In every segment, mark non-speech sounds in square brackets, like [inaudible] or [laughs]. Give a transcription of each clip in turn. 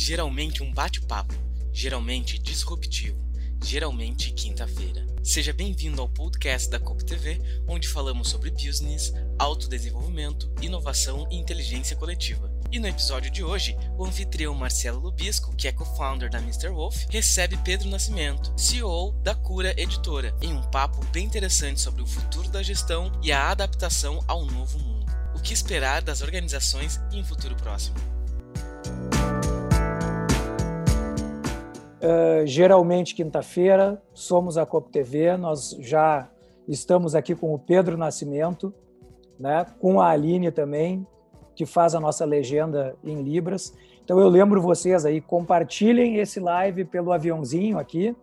Geralmente um bate-papo, geralmente disruptivo, geralmente quinta-feira. Seja bem-vindo ao podcast da COP TV, onde falamos sobre business, autodesenvolvimento, inovação e inteligência coletiva. E no episódio de hoje, o anfitrião Marcelo Lubisco, que é co-founder da Mr. Wolf, recebe Pedro Nascimento, CEO da Cura Editora, em um papo bem interessante sobre o futuro da gestão e a adaptação ao novo mundo. O que esperar das organizações em um futuro próximo? Uh, geralmente quinta-feira, somos a COP TV, nós já estamos aqui com o Pedro Nascimento, né, com a Aline também, que faz a nossa legenda em Libras. Então eu lembro vocês aí, compartilhem esse live pelo aviãozinho aqui,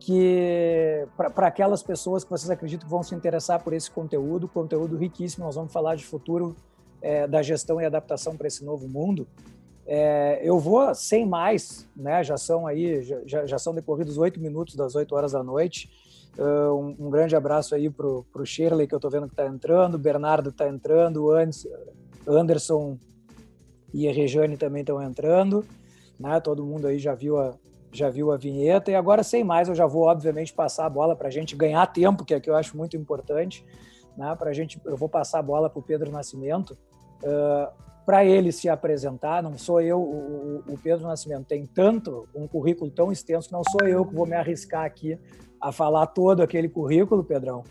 que para aquelas pessoas que vocês acreditam que vão se interessar por esse conteúdo, conteúdo riquíssimo, nós vamos falar de futuro é, da gestão e adaptação para esse novo mundo. É, eu vou sem mais, né? Já são aí, já, já são decorridos oito minutos das oito horas da noite. Uh, um, um, grande abraço aí pro, pro Shirley, que eu tô vendo que tá entrando, o Bernardo tá entrando, Anderson e a Rejane também estão entrando, né? Todo mundo aí já viu a, já viu a vinheta e agora sem mais eu já vou obviamente passar a bola para a gente ganhar tempo, que é que eu acho muito importante, né? Para gente, eu vou passar a bola para o Pedro Nascimento. Uh, para ele se apresentar, não sou eu, o, o, Pedro Nascimento tem tanto, um currículo tão extenso, que não sou eu que vou me arriscar aqui a falar todo aquele currículo, Pedrão,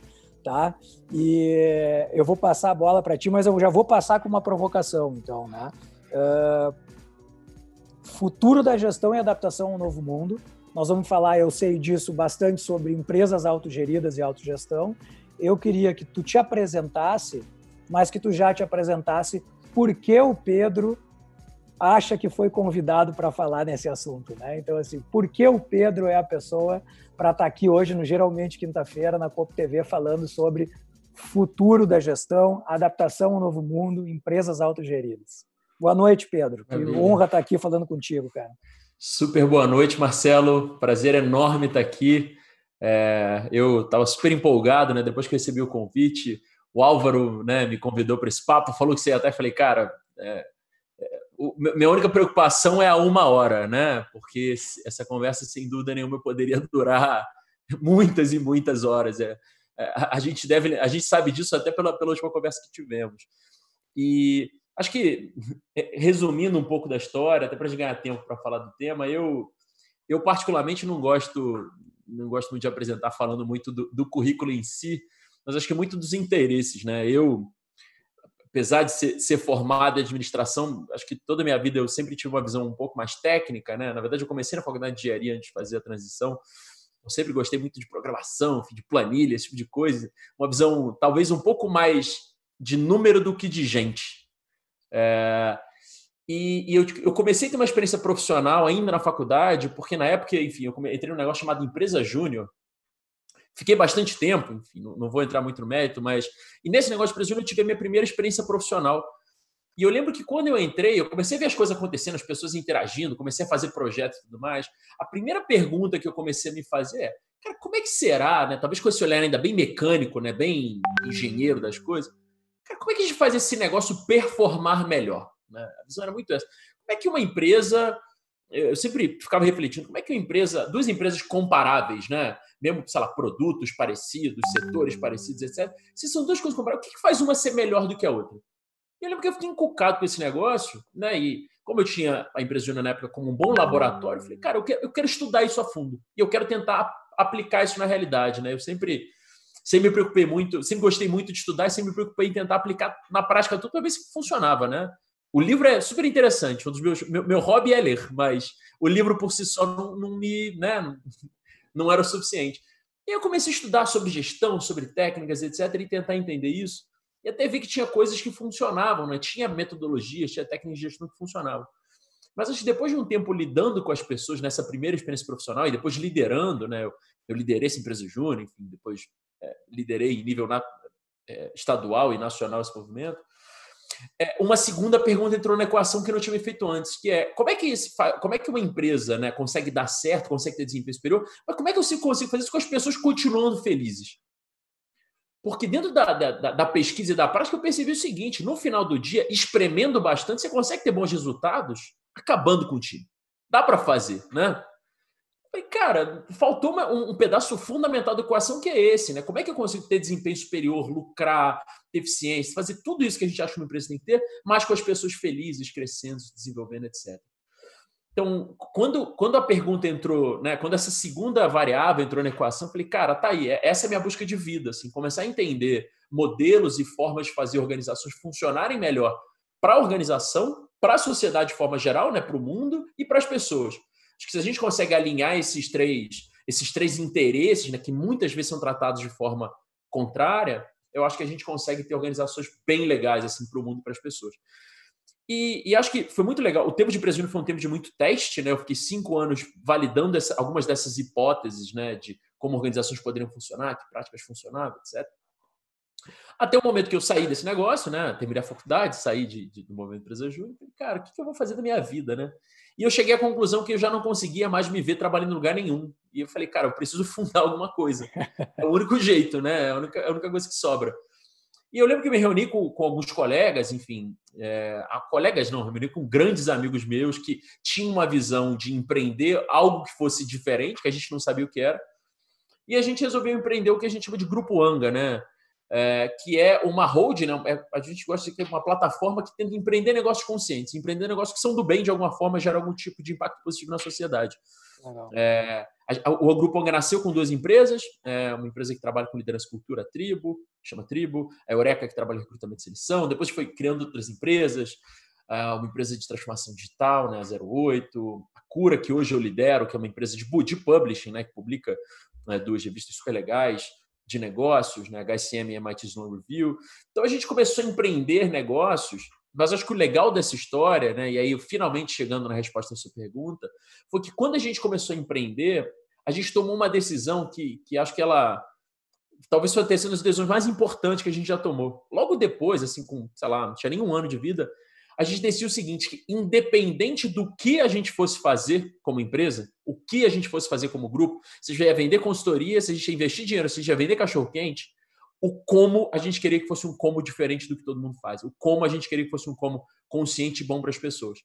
tá? E eu vou passar a bola para ti, mas eu já vou passar com uma provocação, então, né? Uh, futuro da gestão e adaptação ao novo mundo. Nós vamos falar, eu sei disso bastante sobre empresas autogeridas e autogestão. Eu queria que tu te apresentasse, mas que tu já te apresentasse por que o Pedro acha que foi convidado para falar nesse assunto, né? Então assim, por que o Pedro é a pessoa para estar tá aqui hoje no geralmente quinta-feira na Pop TV falando sobre futuro da gestão, adaptação ao novo mundo, empresas autogeridas. Boa noite, Pedro. Que honra estar aqui falando contigo, cara. Super boa noite, Marcelo. Prazer enorme estar aqui. É, eu estava super empolgado, né? Depois que recebi o convite, o Álvaro, né, me convidou para esse papo, falou que você até falei, cara, é, é, o, minha única preocupação é a uma hora, né? Porque essa conversa, sem dúvida nenhuma, poderia [laughs] durar muitas e muitas horas. É, é a gente deve, a gente sabe disso até pela, pela última conversa que tivemos. E Acho que, resumindo um pouco da história, até para a ganhar tempo para falar do tema, eu, eu particularmente não gosto, não gosto muito de apresentar falando muito do, do currículo em si, mas acho que muito dos interesses. Né? Eu, apesar de ser, ser, formado em administração, acho que toda a minha vida eu sempre tive uma visão um pouco mais técnica. Né? Na verdade, eu comecei na faculdade de engenharia antes de fazer a transição. Eu sempre gostei muito de programação, de planilha, esse tipo de coisa. Uma visão talvez um pouco mais de número do que de gente. É, e, e eu, eu, comecei a ter uma experiência profissional ainda na faculdade, porque na época, enfim, eu entrei num negócio chamado Empresa Júnior. Fiquei bastante tempo, enfim, não, vou entrar muito no mérito, mas. E nesse negócio de Júnior eu tive a minha primeira experiência profissional. E eu lembro que quando eu entrei, eu comecei a ver as coisas acontecendo, as pessoas interagindo, comecei a fazer projetos e tudo mais. A primeira pergunta que eu comecei a me fazer é: cara, como é que será, né? Talvez com esse olhar ainda bem mecânico, né? Bem engenheiro das coisas Cara, como é que a gente faz esse negócio performar melhor? Né? A visão era muito essa. Como é que uma empresa. Eu sempre ficava refletindo, como é que uma empresa, duas empresas comparáveis, né? Mesmo, sei lá, produtos parecidos, setores parecidos, etc. Se são duas coisas comparáveis, o que faz uma ser melhor do que a outra? Eu lembro que eu fiquei encucado com esse negócio, né? E como eu tinha a empresa Júnior na época como um bom laboratório, eu falei, cara, eu quero, eu quero estudar isso a fundo. E eu quero tentar aplicar isso na realidade, né? Eu sempre sempre me preocupei muito, sempre gostei muito de estudar e sempre me preocupei em tentar aplicar na prática tudo para ver se funcionava, né? O livro é super interessante, um dos meus, meu, meu hobby é ler, mas o livro por si só não, não me, né, não, [laughs] era o suficiente. E eu comecei a estudar sobre gestão, sobre técnicas, etc, e tentar entender isso. E até vi que tinha coisas que funcionavam, né? Tinha metodologias, tinha técnicas de gestão que funcionavam. Mas acho que depois de um tempo lidando com as pessoas nessa primeira experiência profissional e depois liderando, né? Eu, eu liderei essa empresa júnior, enfim, depois é, liderei em nível na, é, estadual e nacional esse movimento. É, uma segunda pergunta entrou na equação que eu não tinha feito antes, que é como é que, esse, como é que uma empresa né, consegue dar certo, consegue ter desempenho superior, mas como é que eu consigo fazer isso com as pessoas continuando felizes? Porque dentro da, da, da, pesquisa e da prática eu percebi o seguinte: no final do dia, espremendo bastante, você consegue ter bons resultados acabando com o time. Dá para fazer, né? Falei, cara, faltou um, um, pedaço fundamental da equação que é esse, né? Como é que eu consigo ter desempenho superior, lucrar, ter eficiência, fazer tudo isso que a gente acha que uma empresa tem que ter, mas com as pessoas felizes, crescendo, desenvolvendo, etc. Então, quando, quando a pergunta entrou, né, quando essa segunda variável entrou na equação, eu falei, cara, tá aí, é, essa é a minha busca de vida, assim, começar a entender modelos e formas de fazer organizações funcionarem melhor para a organização, para a sociedade de forma geral, né, para o mundo e para as pessoas. Acho que se a gente consegue alinhar esses três, esses três interesses, né, que muitas vezes são tratados de forma contrária, eu acho que a gente consegue ter organizações bem legais assim para o mundo e para as pessoas. E, e, acho que foi muito legal. O tempo de presumo foi um tempo de muito teste, né? Eu fiquei cinco anos validando essa, algumas dessas hipóteses, né? De como organizações poderiam funcionar, que práticas funcionavam, etc. Até o momento que eu saí desse negócio, né? Terminei a faculdade, saí de, de, do movimento júnior, falei, cara, o que, que eu vou fazer da minha vida, né? E eu cheguei à conclusão que eu já não conseguia mais me ver trabalhando em lugar nenhum. E eu falei, cara, eu preciso [laughs] fundar alguma coisa. É o único jeito, né? É a única, é a única coisa que sobra. E eu lembro que me reuni com, com alguns colegas, enfim, é, colegas não, reuni com grandes amigos meus que tinham uma visão de empreender algo que fosse diferente, que a gente não sabia o que era. E a gente resolveu empreender o que a gente chama de Grupo Anga, né? É, que é uma holding, né? É, a gente gosta de ter uma plataforma que tenta empreender negócios conscientes, empreender negócios que são do bem de alguma forma, gerar algum tipo de impacto positivo na sociedade. É, a, a, o Grupo Anga nasceu com duas empresas, é, uma empresa que trabalha com liderança cultura, Tribo, chama Tribo, a Eureka, que trabalha em recrutamento de seleção, depois foi criando outras empresas, é, uma empresa de transformação digital, né, a 08, a Cura, que hoje eu lidero, que é uma empresa de, de publishing, né, que publica né, duas revistas super legais, de negócios, né? HSM e MIT Sloan Review. Então a gente começou a empreender negócios, mas acho que o legal dessa história, né? E aí finalmente chegando na resposta à sua pergunta, foi que quando a gente começou a empreender, a gente tomou uma decisão que, que acho que ela talvez foi ter sido uma das decisões mais importantes que a gente já tomou. Logo depois, assim, com, sei lá, não tinha nem um ano de vida, a gente decidiu o seguinte, que independente do que a gente fosse fazer como empresa, o que a gente fosse fazer como grupo, se a gente ia vender consultoria, se a gente ia investir dinheiro, se a gente ia vender cachorro-quente, o como a gente queria que fosse um como diferente do que todo mundo faz, o como a gente queria que fosse um como consciente e bom para as pessoas.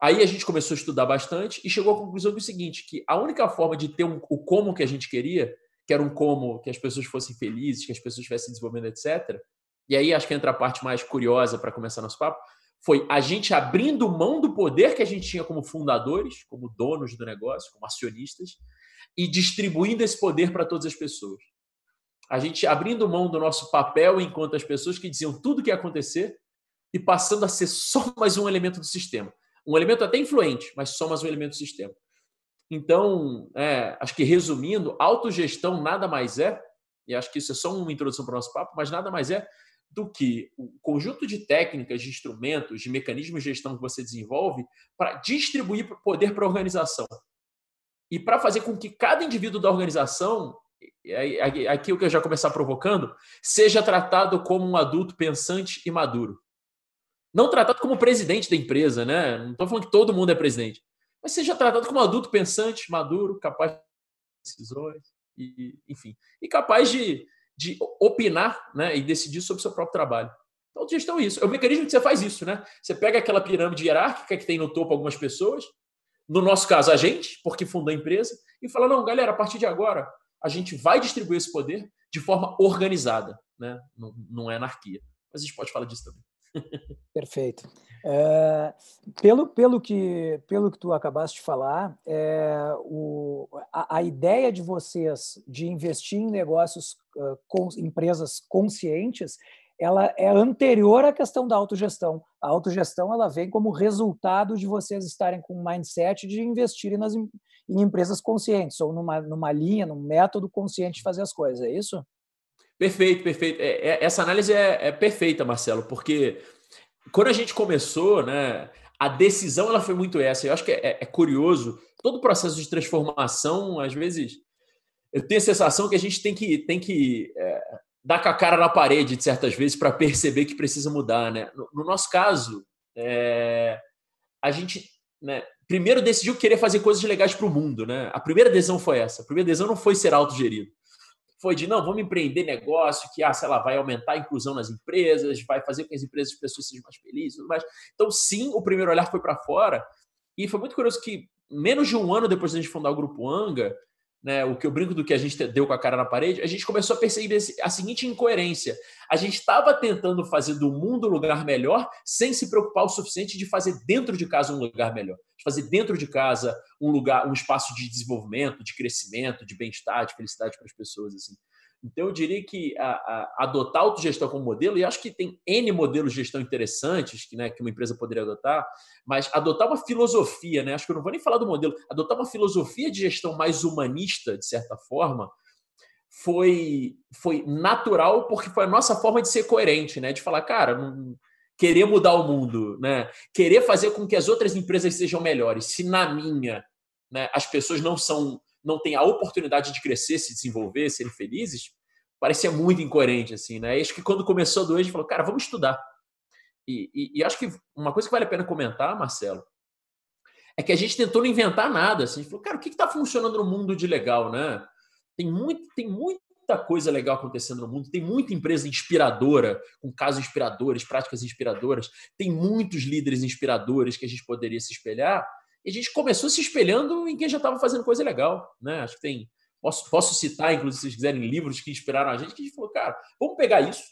Aí a gente começou a estudar bastante e chegou à conclusão do seguinte, que a única forma de ter um, o como que a gente queria, que era um como que as pessoas fossem felizes, que as pessoas estivessem desenvolvendo, etc., e aí acho que entra a parte mais curiosa para começar nosso papo, foi a gente abrindo mão do poder que a gente tinha como fundadores, como donos do negócio, como acionistas, e distribuindo esse poder para todas as pessoas. A gente abrindo mão do nosso papel enquanto as pessoas que diziam tudo o que ia acontecer e passando a ser só [laughs] mais um elemento do sistema. Um elemento até influente, mas só mais um elemento do sistema. Então, é, acho que resumindo, autogestão nada mais é, e acho que isso é só uma introdução para o nosso papo, mas nada mais é do que o conjunto de técnicas, de instrumentos, de mecanismos de gestão que você desenvolve para distribuir poder para a organização. E para fazer com que cada indivíduo da organização, aqui o que eu já começar provocando, seja tratado como um adulto pensante e maduro. Não tratado como presidente da empresa, né? Não estou falando que todo mundo é presidente. Mas seja tratado como um adulto pensante, maduro, capaz de decisões, e, enfim, e capaz de de opinar né, e decidir sobre o seu próprio trabalho. Então, gestão é isso. É o mecanismo que você faz isso, né? Você pega aquela pirâmide hierárquica que tem no topo algumas pessoas, no nosso caso, a gente, porque fundou a empresa, e fala: não, galera, a partir de agora, a gente vai distribuir esse poder de forma organizada, né? Não, não é anarquia. Mas a gente pode falar disso também. Perfeito. É, pelo, pelo, que, pelo que tu acabaste de falar, é, o, a, a, ideia de vocês de investir em negócios uh, com empresas conscientes, ela é anterior à questão da autogestão. A autogestão ela vem como resultado de vocês estarem com um mindset de investirem nas, em empresas conscientes, ou numa, numa linha, num método consciente de fazer as coisas, é isso? Perfeito, perfeito. É, é, essa análise é, é, perfeita, Marcelo, porque quando a gente começou, né, a decisão ela foi muito essa. Eu acho que é, é curioso, todo o processo de transformação, às vezes, eu tenho a sensação que a gente tem que, tem que é, dar com a cara na parede, de certas vezes, para perceber que precisa mudar. Né? No, no nosso caso, é, a gente né, primeiro decidiu querer fazer coisas legais para o mundo. Né? A primeira decisão foi essa. A primeira decisão não foi ser autogerido foi de não, vamos empreender negócio que, ah, sei lá, vai aumentar a inclusão nas empresas, vai fazer com que as empresas as pessoas sejam mais felizes, mais. Então, sim, o primeiro olhar foi para fora, E foi muito curioso que, menos de um ano depois de a gente fundar o Grupo Anga, né, o que eu brinco do que a gente deu com a cara na parede, a gente começou a perceber a seguinte incoerência. A gente estava tentando fazer do mundo um lugar melhor sem se preocupar o suficiente de fazer dentro de casa um lugar melhor. De fazer dentro de casa um lugar, um espaço de desenvolvimento, de crescimento, de bem-estar, de felicidade para as pessoas. Assim. Então, eu diria que a, a, adotar a autogestão como modelo, e acho que tem N modelos de gestão interessantes que, né, que uma empresa poderia adotar, mas adotar uma filosofia, né, acho que eu não vou nem falar do modelo, adotar uma filosofia de gestão mais humanista, de certa forma, foi, foi natural porque foi a nossa forma de ser coerente, né, de falar, cara, não, querer mudar o mundo, né, querer fazer com que as outras empresas sejam melhores. Se na minha né, as pessoas não são não têm a oportunidade de crescer, se desenvolver, serem felizes, parecia muito incoerente, assim, né? Acho que quando começou a doer, falou, cara, vamos estudar. E, e, e, acho que uma coisa que vale a pena comentar, Marcelo, é que a gente tentou não inventar nada. Assim, a gente falou, cara, o que está funcionando no mundo de legal, né? Tem, muito, tem muita coisa legal acontecendo no mundo, tem muita empresa inspiradora, com casos inspiradores, práticas inspiradoras, tem muitos líderes inspiradores que a gente poderia se espelhar. E a gente começou se espelhando em quem já estava fazendo coisa legal. Né? Acho que tem. Posso, posso citar, inclusive, se vocês quiserem, livros que inspiraram a gente, que a gente falou, cara, vamos pegar isso,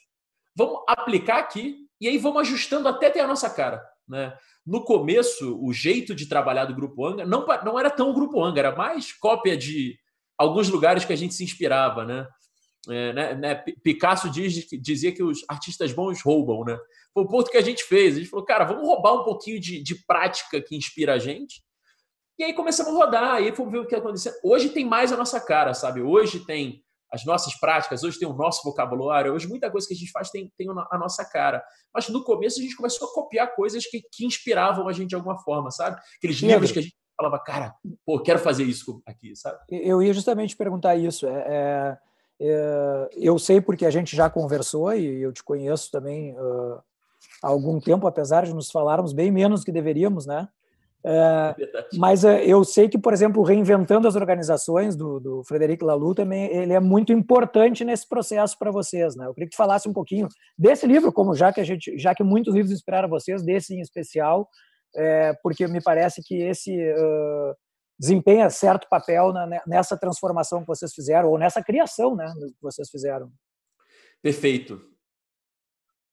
vamos aplicar aqui e aí vamos ajustando até ter a nossa cara. Né? No começo, o jeito de trabalhar do Grupo Anga não, não era tão Grupo Anga, era mais cópia de alguns lugares que a gente se inspirava. Né? É, né, né, Picasso diz, dizia que os artistas bons roubam, né? Foi o ponto que a gente fez. A gente falou, cara, vamos roubar um pouquinho de, de prática que inspira a gente. E aí começamos a rodar, aí fomos ver o que aconteceu. Hoje tem mais a nossa cara, sabe? Hoje tem as nossas práticas, hoje tem o nosso vocabulário, hoje muita coisa que a gente faz tem, tem a nossa cara. Mas no começo a gente começou a copiar coisas que, que inspiravam a gente de alguma forma, sabe? Aqueles livros que a gente falava, cara, pô, quero fazer isso aqui, sabe? Eu ia justamente perguntar isso. É, é é, eu sei porque a gente já conversou e eu te conheço também uh, há algum tempo, apesar de nos falarmos bem menos que deveríamos, né? É, é mas uh, eu sei que, por exemplo, reinventando as organizações do, do Frederic Laloux também ele é muito importante nesse processo para vocês, né? Eu queria que tu falasse um pouquinho desse livro, como já que a gente, já que muitos livros inspiraram vocês, desse em especial, é, porque me parece que esse uh, desempenha certo papel na, nessa transformação que vocês fizeram, ou nessa criação né, que vocês fizeram. Perfeito.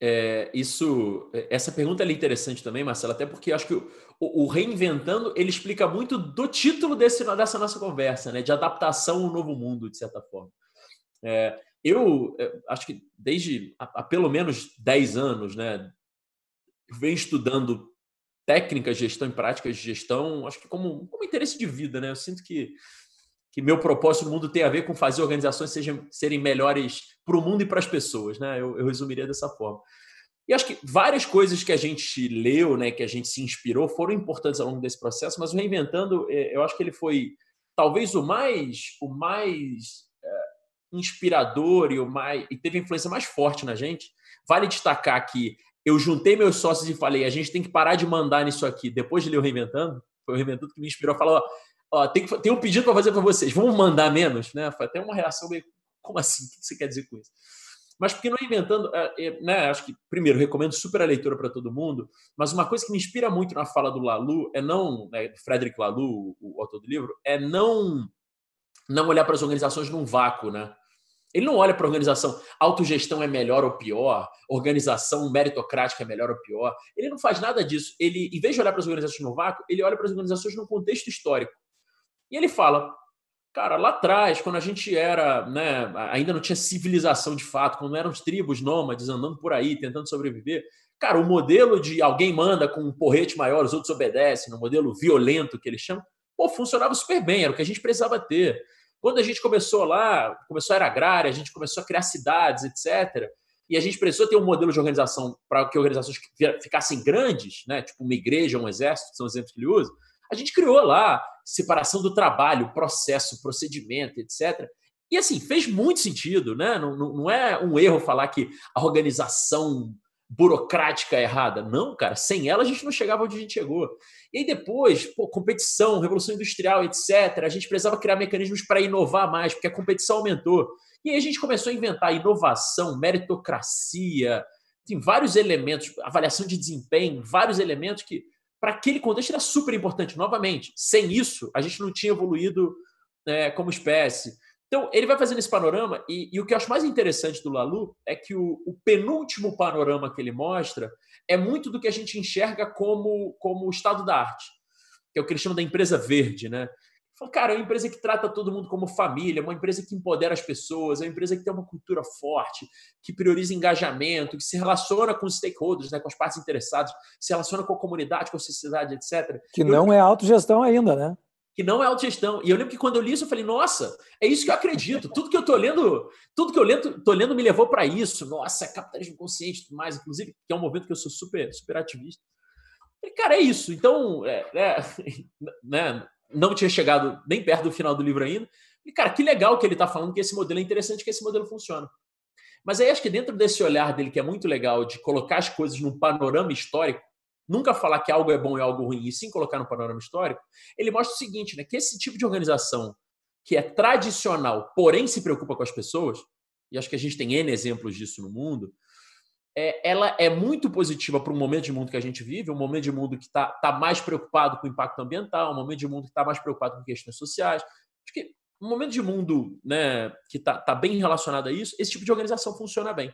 É, isso, essa pergunta é interessante também, Marcelo, até porque acho que o, o, reinventando ele explica muito do título desse, dessa nossa conversa, né, de adaptação ao novo mundo, de certa forma. É, eu é, acho que desde há, pelo menos 10 anos, né, venho estudando técnicas de gestão e práticas de gestão, acho que como, como interesse de vida, né? Eu sinto que, que meu propósito no mundo tem a ver com fazer organizações sejam, serem melhores para o mundo e para as pessoas, né? Eu, eu resumiria dessa forma. E acho que várias coisas que a gente leu, né, que a gente se inspirou, foram importantes ao longo desse processo, mas o Reinventando, é, eu acho que ele foi talvez o mais, o mais é, inspirador e o mais e teve a influência mais forte na gente. Vale destacar que eu juntei meus sócios e falei: a gente tem que parar de mandar nisso aqui. Depois de ler o Reinventando, foi o Reinventando que me inspirou. Falou: ó, tem, que, tem um pedido para fazer para vocês, vamos mandar menos? Né? Foi até uma reação meio: como assim? O que você quer dizer com isso? Mas porque não é inventando, é, é, né? Acho que, primeiro, recomendo super a leitura para todo mundo, mas uma coisa que me inspira muito na fala do Lalu é não, né, Frederic Lalu, o autor do livro, é não, não olhar para as organizações num vácuo, né? Ele não olha para a organização, autogestão é melhor ou pior, organização meritocrática é melhor ou pior. Ele não faz nada disso. Ele, em vez de olhar para as organizações no vácuo, ele olha para as organizações num contexto histórico. E ele fala, cara, lá atrás, quando a gente era, né, ainda não tinha civilização de fato, quando eram os tribos nômades andando por aí, tentando sobreviver, cara, o modelo de alguém manda com um porrete maior, os outros obedecem, no modelo violento que eles chamam, pô, funcionava super bem, era o que a gente precisava ter. Quando a gente começou lá, começou a era agrária, a gente começou a criar cidades, etc. E a gente precisou ter um modelo de organização para que organizações ficassem grandes, né? tipo uma igreja, um exército, são os exemplos que ele usa. A gente criou lá separação do trabalho, processo, procedimento, etc. E assim, fez muito sentido, né? Não, não, não é um erro falar que a organização burocrática é errada. Não, cara, sem ela a gente não chegava onde a gente chegou. E aí depois, pô, competição, revolução industrial, etc. A gente precisava criar mecanismos para inovar mais, porque a competição aumentou. E aí a gente começou a inventar inovação, meritocracia, tem vários elementos, avaliação de desempenho, vários elementos que para aquele contexto era super importante. Novamente, sem isso, a gente não tinha evoluído é, como espécie. Então, ele vai fazendo esse panorama, e, e, o que eu acho mais interessante do Lalu é que o, o, penúltimo panorama que ele mostra é muito do que a gente enxerga como, como o estado da arte, que é o que ele chama da empresa verde. Né? Fala, cara, é uma empresa que trata todo mundo como família, uma empresa que empodera as pessoas, é uma empresa que tem uma cultura forte, que prioriza engajamento, que se relaciona com os stakeholders, né, com as partes interessadas, se relaciona com a comunidade, com a sociedade, etc. Que não eu... é autogestão ainda, né? que não é autogestão. E eu lembro que quando eu li isso, eu falei, nossa, é isso que eu acredito. Tudo que eu tô lendo, tudo que eu lendo, tô lendo me levou para isso. Nossa, capitalismo consciente e tudo mais, inclusive, que é um movimento que eu sou super, super ativista. E, cara, é isso. Então, é, é, [laughs] né, não tinha chegado nem perto do final do livro ainda. E, cara, que legal que ele está falando que esse modelo é interessante, que esse modelo funciona. Mas aí acho que dentro desse olhar dele, que é muito legal, de colocar as coisas num panorama histórico, nunca falar que algo é bom e algo ruim, e sim colocar no panorama histórico, ele mostra o seguinte, né, que esse tipo de organização que é tradicional, porém se preocupa com as pessoas, e acho que a gente tem N exemplos disso no mundo, é, ela é muito positiva para um momento de mundo que a gente vive, um momento de mundo que está tá mais preocupado com o impacto ambiental, um momento de mundo que está mais preocupado com questões sociais. Acho que um momento de mundo né, que está tá bem relacionado a isso, esse tipo de organização funciona bem.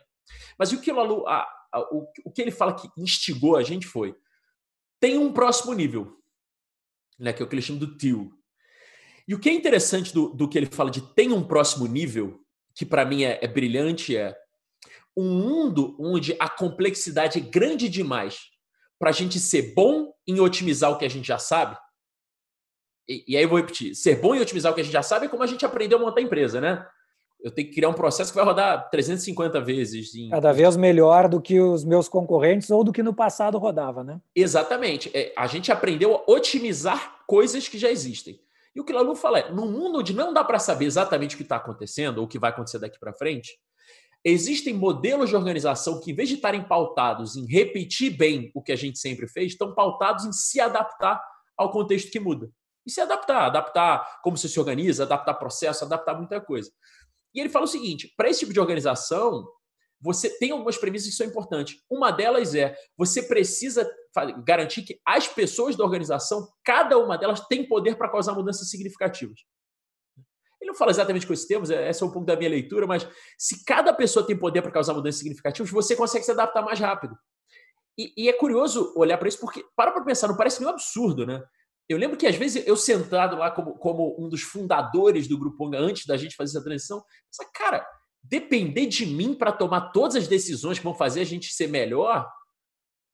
Mas o que, o, a, a, o, o que ele fala que instigou a gente foi tem um próximo nível, né, que é o que ele chama do tio. E o que é interessante do, do que ele fala de tem um próximo nível, que para mim é, é brilhante, é um mundo onde a complexidade é grande demais para a gente ser bom em otimizar o que a gente já sabe. E, e, aí eu vou repetir: ser bom em otimizar o que a gente já sabe é como a gente aprendeu a montar empresa, né? eu tenho que criar um processo que vai rodar 350 vezes. Em... Cada vez melhor do que os meus concorrentes ou do que no passado rodava, né? Exatamente. É, a gente aprendeu a otimizar coisas que já existem. E o que o Lalu fala é: no mundo onde não dá para saber exatamente o que está acontecendo ou o que vai acontecer daqui para frente, existem modelos de organização que, em vez de estarem pautados em repetir bem o que a gente sempre fez, estão pautados em se adaptar ao contexto que muda. E se adaptar, adaptar como você se organiza, adaptar processo, adaptar muita coisa. E ele fala o seguinte: para esse tipo de organização, você tem algumas premissas que são importantes. Uma delas é você precisa garantir que as pessoas da organização, cada uma delas, tem poder para causar mudanças significativas. Ele não fala exatamente com esses termos, é, esse é um pouco da minha leitura, mas se cada pessoa tem poder para causar mudanças significativas, você consegue se adaptar mais rápido. E, e é curioso olhar para isso, porque para para pensar, não parece meio absurdo, né? Eu lembro que às vezes eu sentado lá como, como um dos fundadores do Grupo Onga, antes da gente fazer essa transição, pensava, cara, depender de mim para tomar todas as decisões que vão fazer a gente ser melhor,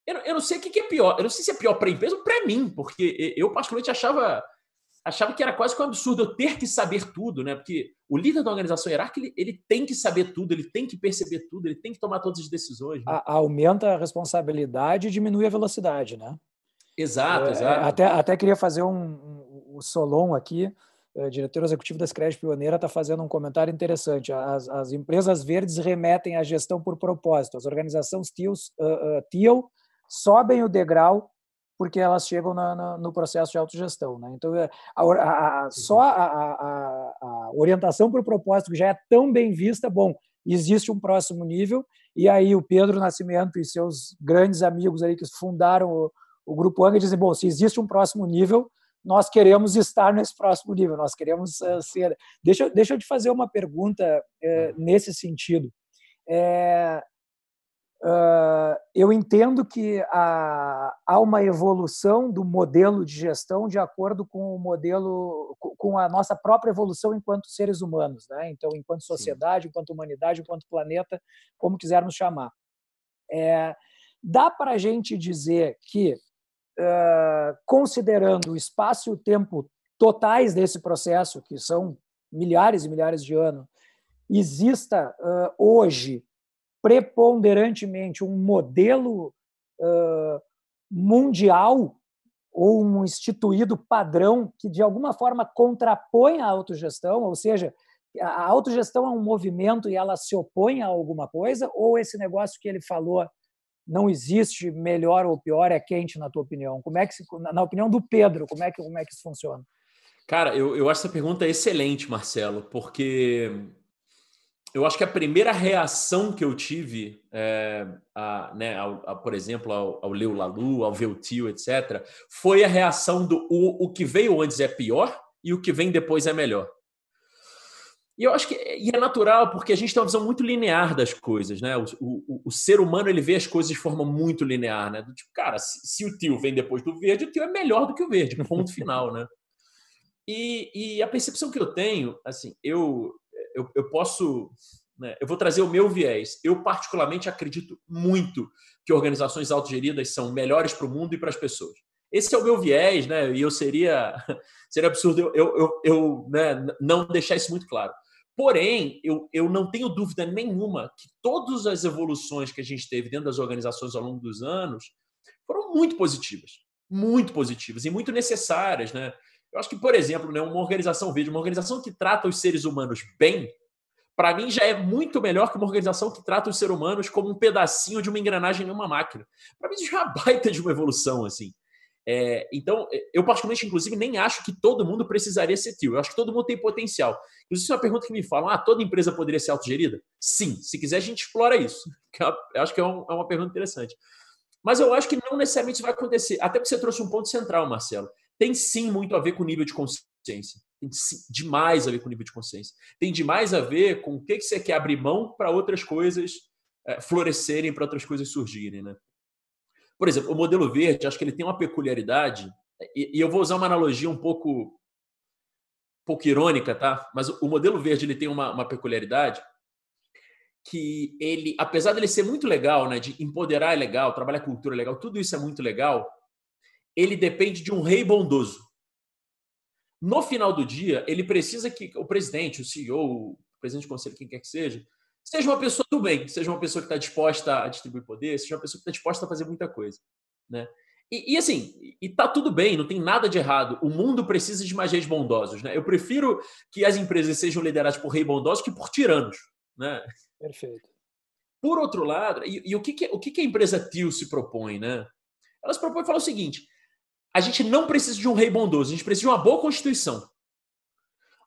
eu, eu não sei o que, que é pior. Eu não sei se é pior para a empresa ou para mim, porque eu particularmente achava achava que era quase que um absurdo eu ter que saber tudo, né? Porque o líder da organização hierárquica, ele, ele tem que saber tudo, ele tem que perceber tudo, ele tem que tomar todas as decisões. Né? A, aumenta a responsabilidade e diminui a velocidade, né? Exato, é, exato. Até, até queria fazer um, um, o Solon aqui, é, diretor executivo da Scred Pioneira, está fazendo um comentário interessante. As, as, empresas verdes remetem à gestão por propósito. As organizações TIL, uh, uh, sobem o degrau porque elas chegam na, na, no processo de autogestão. Né? Então, a, a, a, só a, orientação por propósito, que já é tão bem vista, bom, existe um próximo nível, e aí o Pedro Nascimento e seus grandes amigos aí que fundaram o, o grupo Anga dizem, bom, se existe um próximo nível, nós queremos estar nesse próximo nível, nós queremos uh, ser. Deixa, deixa eu te fazer uma pergunta uh, nesse sentido. É, uh, eu entendo que há, há uma evolução do modelo de gestão de acordo com o modelo, com a nossa própria evolução enquanto seres humanos, né? Então, enquanto sociedade, Sim. enquanto humanidade, enquanto planeta, como quisermos chamar. É, dá para a gente dizer que uh, considerando o espaço e o tempo totais desse processo, que são milhares e milhares de anos, exista uh, hoje preponderantemente um modelo uh, mundial ou um instituído padrão que de alguma forma contrapõe a autogestão, ou seja, a autogestão é um movimento e ela se opõe a alguma coisa, ou esse negócio que ele falou não existe melhor ou pior, é quente, na tua opinião? Como é que, na opinião do Pedro, como é que, como é que isso funciona? Cara, eu, eu acho essa pergunta excelente, Marcelo, porque eu acho que a primeira reação que eu tive, é, a, né, ao, a, por exemplo, ao, ao Lalu, ao ver o tio, etc., foi a reação do o, o que veio antes é pior e o que vem depois é melhor. E eu acho que e é natural, porque a gente tem uma visão muito linear das coisas, né? O, o, o ser humano ele vê as coisas de forma muito linear, né? Do tipo, cara, se, se, o tio vem depois do verde, o tio é melhor do que o verde, ponto final, né? E, e a percepção que eu tenho, assim, eu, eu, eu posso. Né, eu vou trazer o meu viés. Eu, particularmente, acredito muito que organizações autogeridas são melhores para o mundo e para as pessoas. Esse é o meu viés, né? E eu seria, [laughs] seria absurdo eu, eu, eu, eu né, não deixar isso muito claro. Porém, eu, eu não tenho dúvida nenhuma que todas as evoluções que a gente teve dentro das organizações ao longo dos anos foram muito positivas. Muito positivas e muito necessárias, né? Eu acho que, por exemplo, né, uma organização verde, uma organização que trata os seres humanos bem, para mim já é muito melhor que uma organização que trata os seres humanos como um pedacinho de uma engrenagem em uma máquina. Para mim já é uma [laughs] baita de uma evolução, assim. É, então, eu particularmente, inclusive, nem acho que todo mundo precisaria ser tio. Eu acho que todo mundo tem potencial. Inclusive, isso é uma pergunta que me falam: ah, toda empresa poderia ser autogerida? Sim, se quiser, a gente explora isso. [laughs] Eu acho que é, um, é uma pergunta interessante. Mas eu acho que não necessariamente vai acontecer. Até porque você trouxe um ponto central, Marcelo tem sim muito a ver com o nível de consciência. Tem demais a ver com o nível de consciência. Tem demais a ver com o que, que você quer abrir mão para outras coisas é, florescerem, para outras coisas surgirem. Né? Por exemplo, o modelo verde, acho que ele tem uma peculiaridade, e, e eu vou usar uma analogia um pouco, um pouco irônica, tá? Mas o modelo verde ele tem uma, uma peculiaridade que ele, apesar dele ser muito legal, né, de empoderar é legal, trabalhar cultura é legal, tudo isso é muito legal, ele depende de um rei bondoso. No final do dia, ele precisa que o presidente, o CEO, o presidente do conselho, quem quer que seja, seja uma pessoa do bem, seja uma pessoa que está disposta a distribuir poder, seja uma pessoa que está disposta a fazer muita coisa. Né? E, e, assim, e tá tudo bem, não tem nada de errado. O mundo precisa de mais reis bondosos. Né? Eu prefiro que as empresas sejam lideradas por reis bondosos que por tiranos. Né? Perfeito. Por outro lado, e, e o, que, que, o que, que a empresa TIL se propõe? Né? Ela se propõe falar o seguinte: a gente não precisa de um rei bondoso, a gente precisa de uma boa constituição.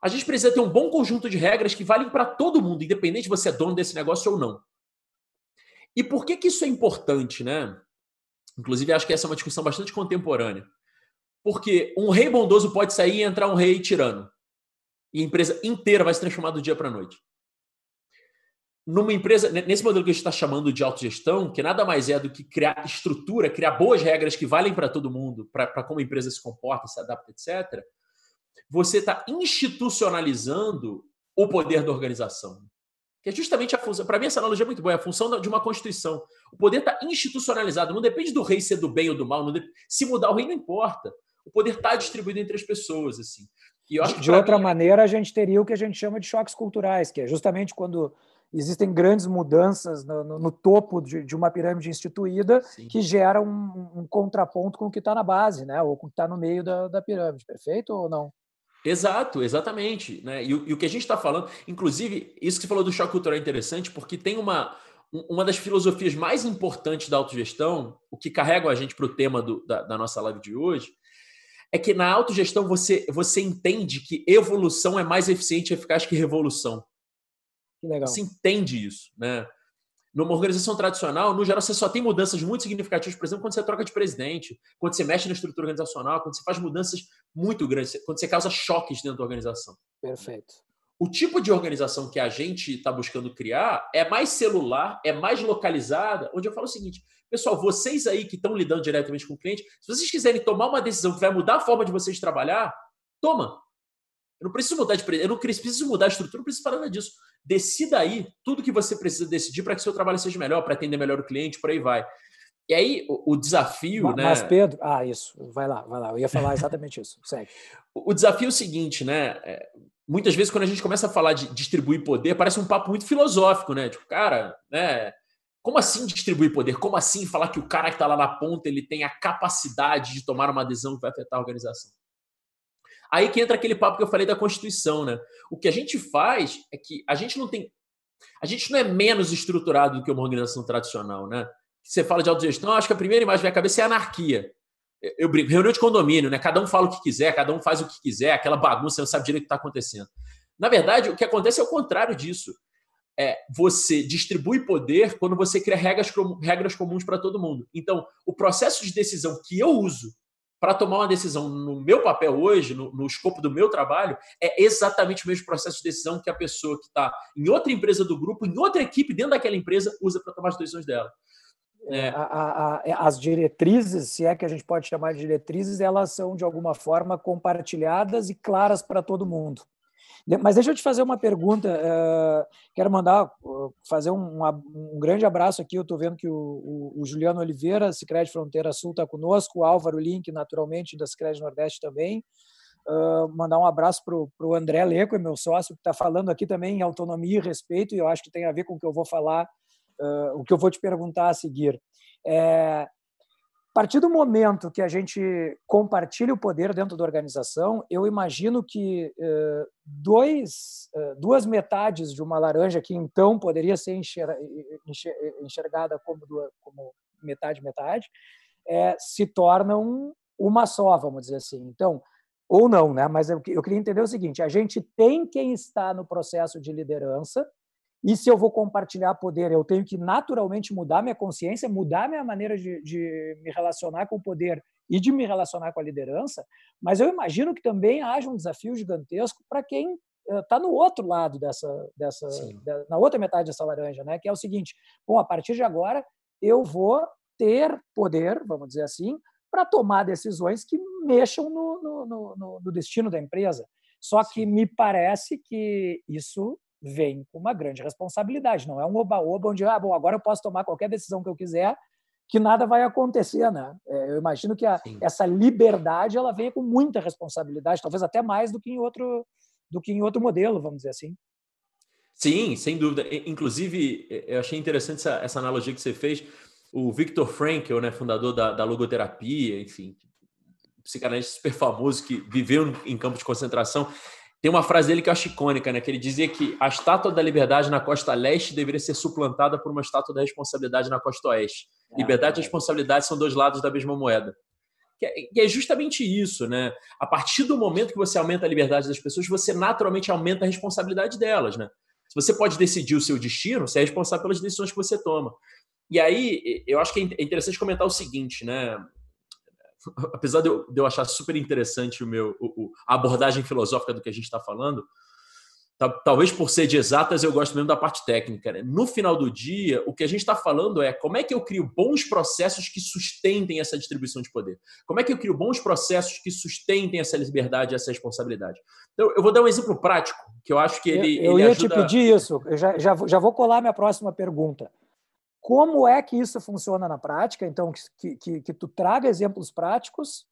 A gente precisa ter um bom conjunto de regras que valem para todo mundo, independente de você é dono desse negócio ou não. E por que, que isso é importante, né? Inclusive, acho que essa é uma discussão bastante contemporânea. Porque um rei bondoso pode sair e entrar um rei tirano. E a empresa inteira vai se transformar do dia para a noite numa empresa, nesse modelo que a gente está chamando de autogestão, que nada mais é do que criar estrutura, criar boas regras que valem para todo mundo, para como a empresa se comporta, se adapta, etc., você está institucionalizando o poder da organização. Que é justamente a função. Para mim, essa analogia é muito boa, é a função de uma constituição. O poder está institucionalizado, não depende do rei ser do bem ou do mal. Depende, se mudar o rei, não importa. O poder está distribuído entre as pessoas. assim. de outra mim, maneira, a gente teria o que a gente chama de choques culturais, que é justamente quando existem grandes mudanças no, no, no topo de, de, uma pirâmide instituída Sim. que geram um, um, contraponto com o que está na base, né? ou com o que está no meio da, da pirâmide, perfeito ou não? Exato, exatamente. Né? E, e o que a gente está falando, inclusive, isso que você falou do choque cultural é interessante, porque tem uma, uma das filosofias mais importantes da autogestão, o que carrega a gente para o tema do, da, da nossa live de hoje, é que na autogestão você, você entende que evolução é mais eficiente e eficaz que revolução. Que legal. Você entende isso, né? Numa organização tradicional, no geral, você só tem mudanças muito significativas, por exemplo, quando você troca de presidente, quando você mexe na estrutura organizacional, quando você faz mudanças muito grandes, quando você causa choques dentro da organização. Perfeito. O tipo de organização que a gente está buscando criar é mais celular, é mais localizada, onde eu falo o seguinte, pessoal, vocês aí que estão lidando diretamente com o cliente, se vocês quiserem tomar uma decisão que vai mudar a forma de vocês trabalhar, toma. Eu não preciso mudar de eu não preciso mudar a estrutura, não preciso falar nada disso. Decida aí tudo que você precisa decidir para que seu trabalho seja melhor, para atender melhor o cliente, por aí vai. E aí, o, o desafio, mas, né? Mas, Pedro, ah, isso, vai lá, vai lá. Eu ia falar exatamente isso. Segue. O, o desafio é o seguinte, né? É, muitas vezes, quando a gente começa a falar de distribuir poder, parece um papo muito filosófico, né? Tipo, cara, né? Como assim distribuir poder? Como assim falar que o cara que está lá na ponta ele tem a capacidade de tomar uma adesão que vai afetar a organização? Aí que entra aquele papo que eu falei da Constituição, né? O que a gente faz é que a gente não tem. A gente não é menos estruturado do que uma organização tradicional, né? Você fala de autogestão, acho que a primeira imagem que vem à cabeça é anarquia. Eu brinco, reunião de condomínio, né? Cada um fala o que quiser, cada um faz o que quiser, aquela bagunça, você não sabe direito o que está acontecendo. Na verdade, o que acontece é o contrário disso. é, você distribui poder quando você cria regras, regras comuns para todo mundo. Então, o processo de decisão que eu uso para tomar uma decisão no meu papel hoje, no, no, escopo do meu trabalho, é exatamente o mesmo processo de decisão que a pessoa que está em outra empresa do grupo, em outra equipe dentro daquela empresa, usa para tomar as decisões dela. É. A, a, a, é, as diretrizes, se é que a gente pode chamar de diretrizes, elas são de alguma forma compartilhadas e claras para todo mundo. Mas deixa eu te fazer uma pergunta. Uh, quero mandar uh, fazer um, um, grande abraço aqui. Eu estou vendo que o, o, o, Juliano Oliveira, Cicred Fronteira Sul, está conosco, o Álvaro Link, naturalmente, da Cicred Nordeste também. Uh, mandar um abraço para o André Leco, meu sócio, que está falando aqui também em autonomia e respeito, e eu acho que tem a ver com o que eu vou falar, o que eu vou te perguntar a seguir. É, a partir do momento que a gente compartilha o poder dentro da organização, eu imagino que uh, dois, uh, duas metades de uma laranja, que então poderia ser enxergada como, como metade, metade, é, se tornam uma só, vamos dizer assim. Então, ou não, né? Mas eu, eu queria entender o seguinte: a gente tem quem está no processo de liderança, e se eu vou compartilhar poder, eu tenho que naturalmente mudar minha consciência, mudar minha maneira de, de me relacionar com o poder e de me relacionar com a liderança. Mas eu imagino que também haja um desafio gigantesco para quem está no outro lado dessa, dessa na outra metade dessa laranja, né? Que é o seguinte: bom, a partir de agora eu vou ter poder, vamos dizer assim, para tomar decisões que mexam no, no, no, no, destino da empresa. Só que me parece que isso vem com uma grande responsabilidade. Não é um oba-oba onde, ah, bom, agora eu posso tomar qualquer decisão que eu quiser, que nada vai acontecer, né? É, eu imagino que a, essa liberdade ela vem com muita responsabilidade, talvez até mais do que em outro do que em outro modelo, vamos dizer assim. Sim, sem dúvida. Inclusive, eu achei interessante essa, essa analogia que você fez. O Victor Frankl, né, fundador da, da logoterapia, enfim, psicanalista super famoso que viveu em campo de concentração, tem uma frase dele que eu acho icônica, né? Que ele dizia que a estátua da liberdade na costa leste deveria ser suplantada por uma estátua da responsabilidade na costa oeste. É, liberdade é. e responsabilidade são dois lados da mesma moeda. Que é, é justamente isso, né? A partir do momento que você aumenta a liberdade das pessoas, você naturalmente aumenta a responsabilidade delas, né? Se você pode decidir o seu destino, você é responsável pelas decisões que você toma. E aí, eu acho que é interessante comentar o seguinte, né? Apesar de eu, de eu, achar super interessante o meu, o, a abordagem filosófica do que a gente está falando, talvez por ser de exatas, eu gosto mesmo da parte técnica. Né? No final do dia, o que a gente está falando é como é que eu crio bons processos que sustentem essa distribuição de poder. Como é que eu crio bons processos que sustentem essa liberdade essa responsabilidade. Então, eu vou dar um exemplo prático, que eu acho que ele. Eu, eu ele ia ajuda... te pedir isso, eu já, já, já vou colar minha próxima pergunta. Como é que isso funciona na prática? Então, que, que, que tu traga exemplos práticos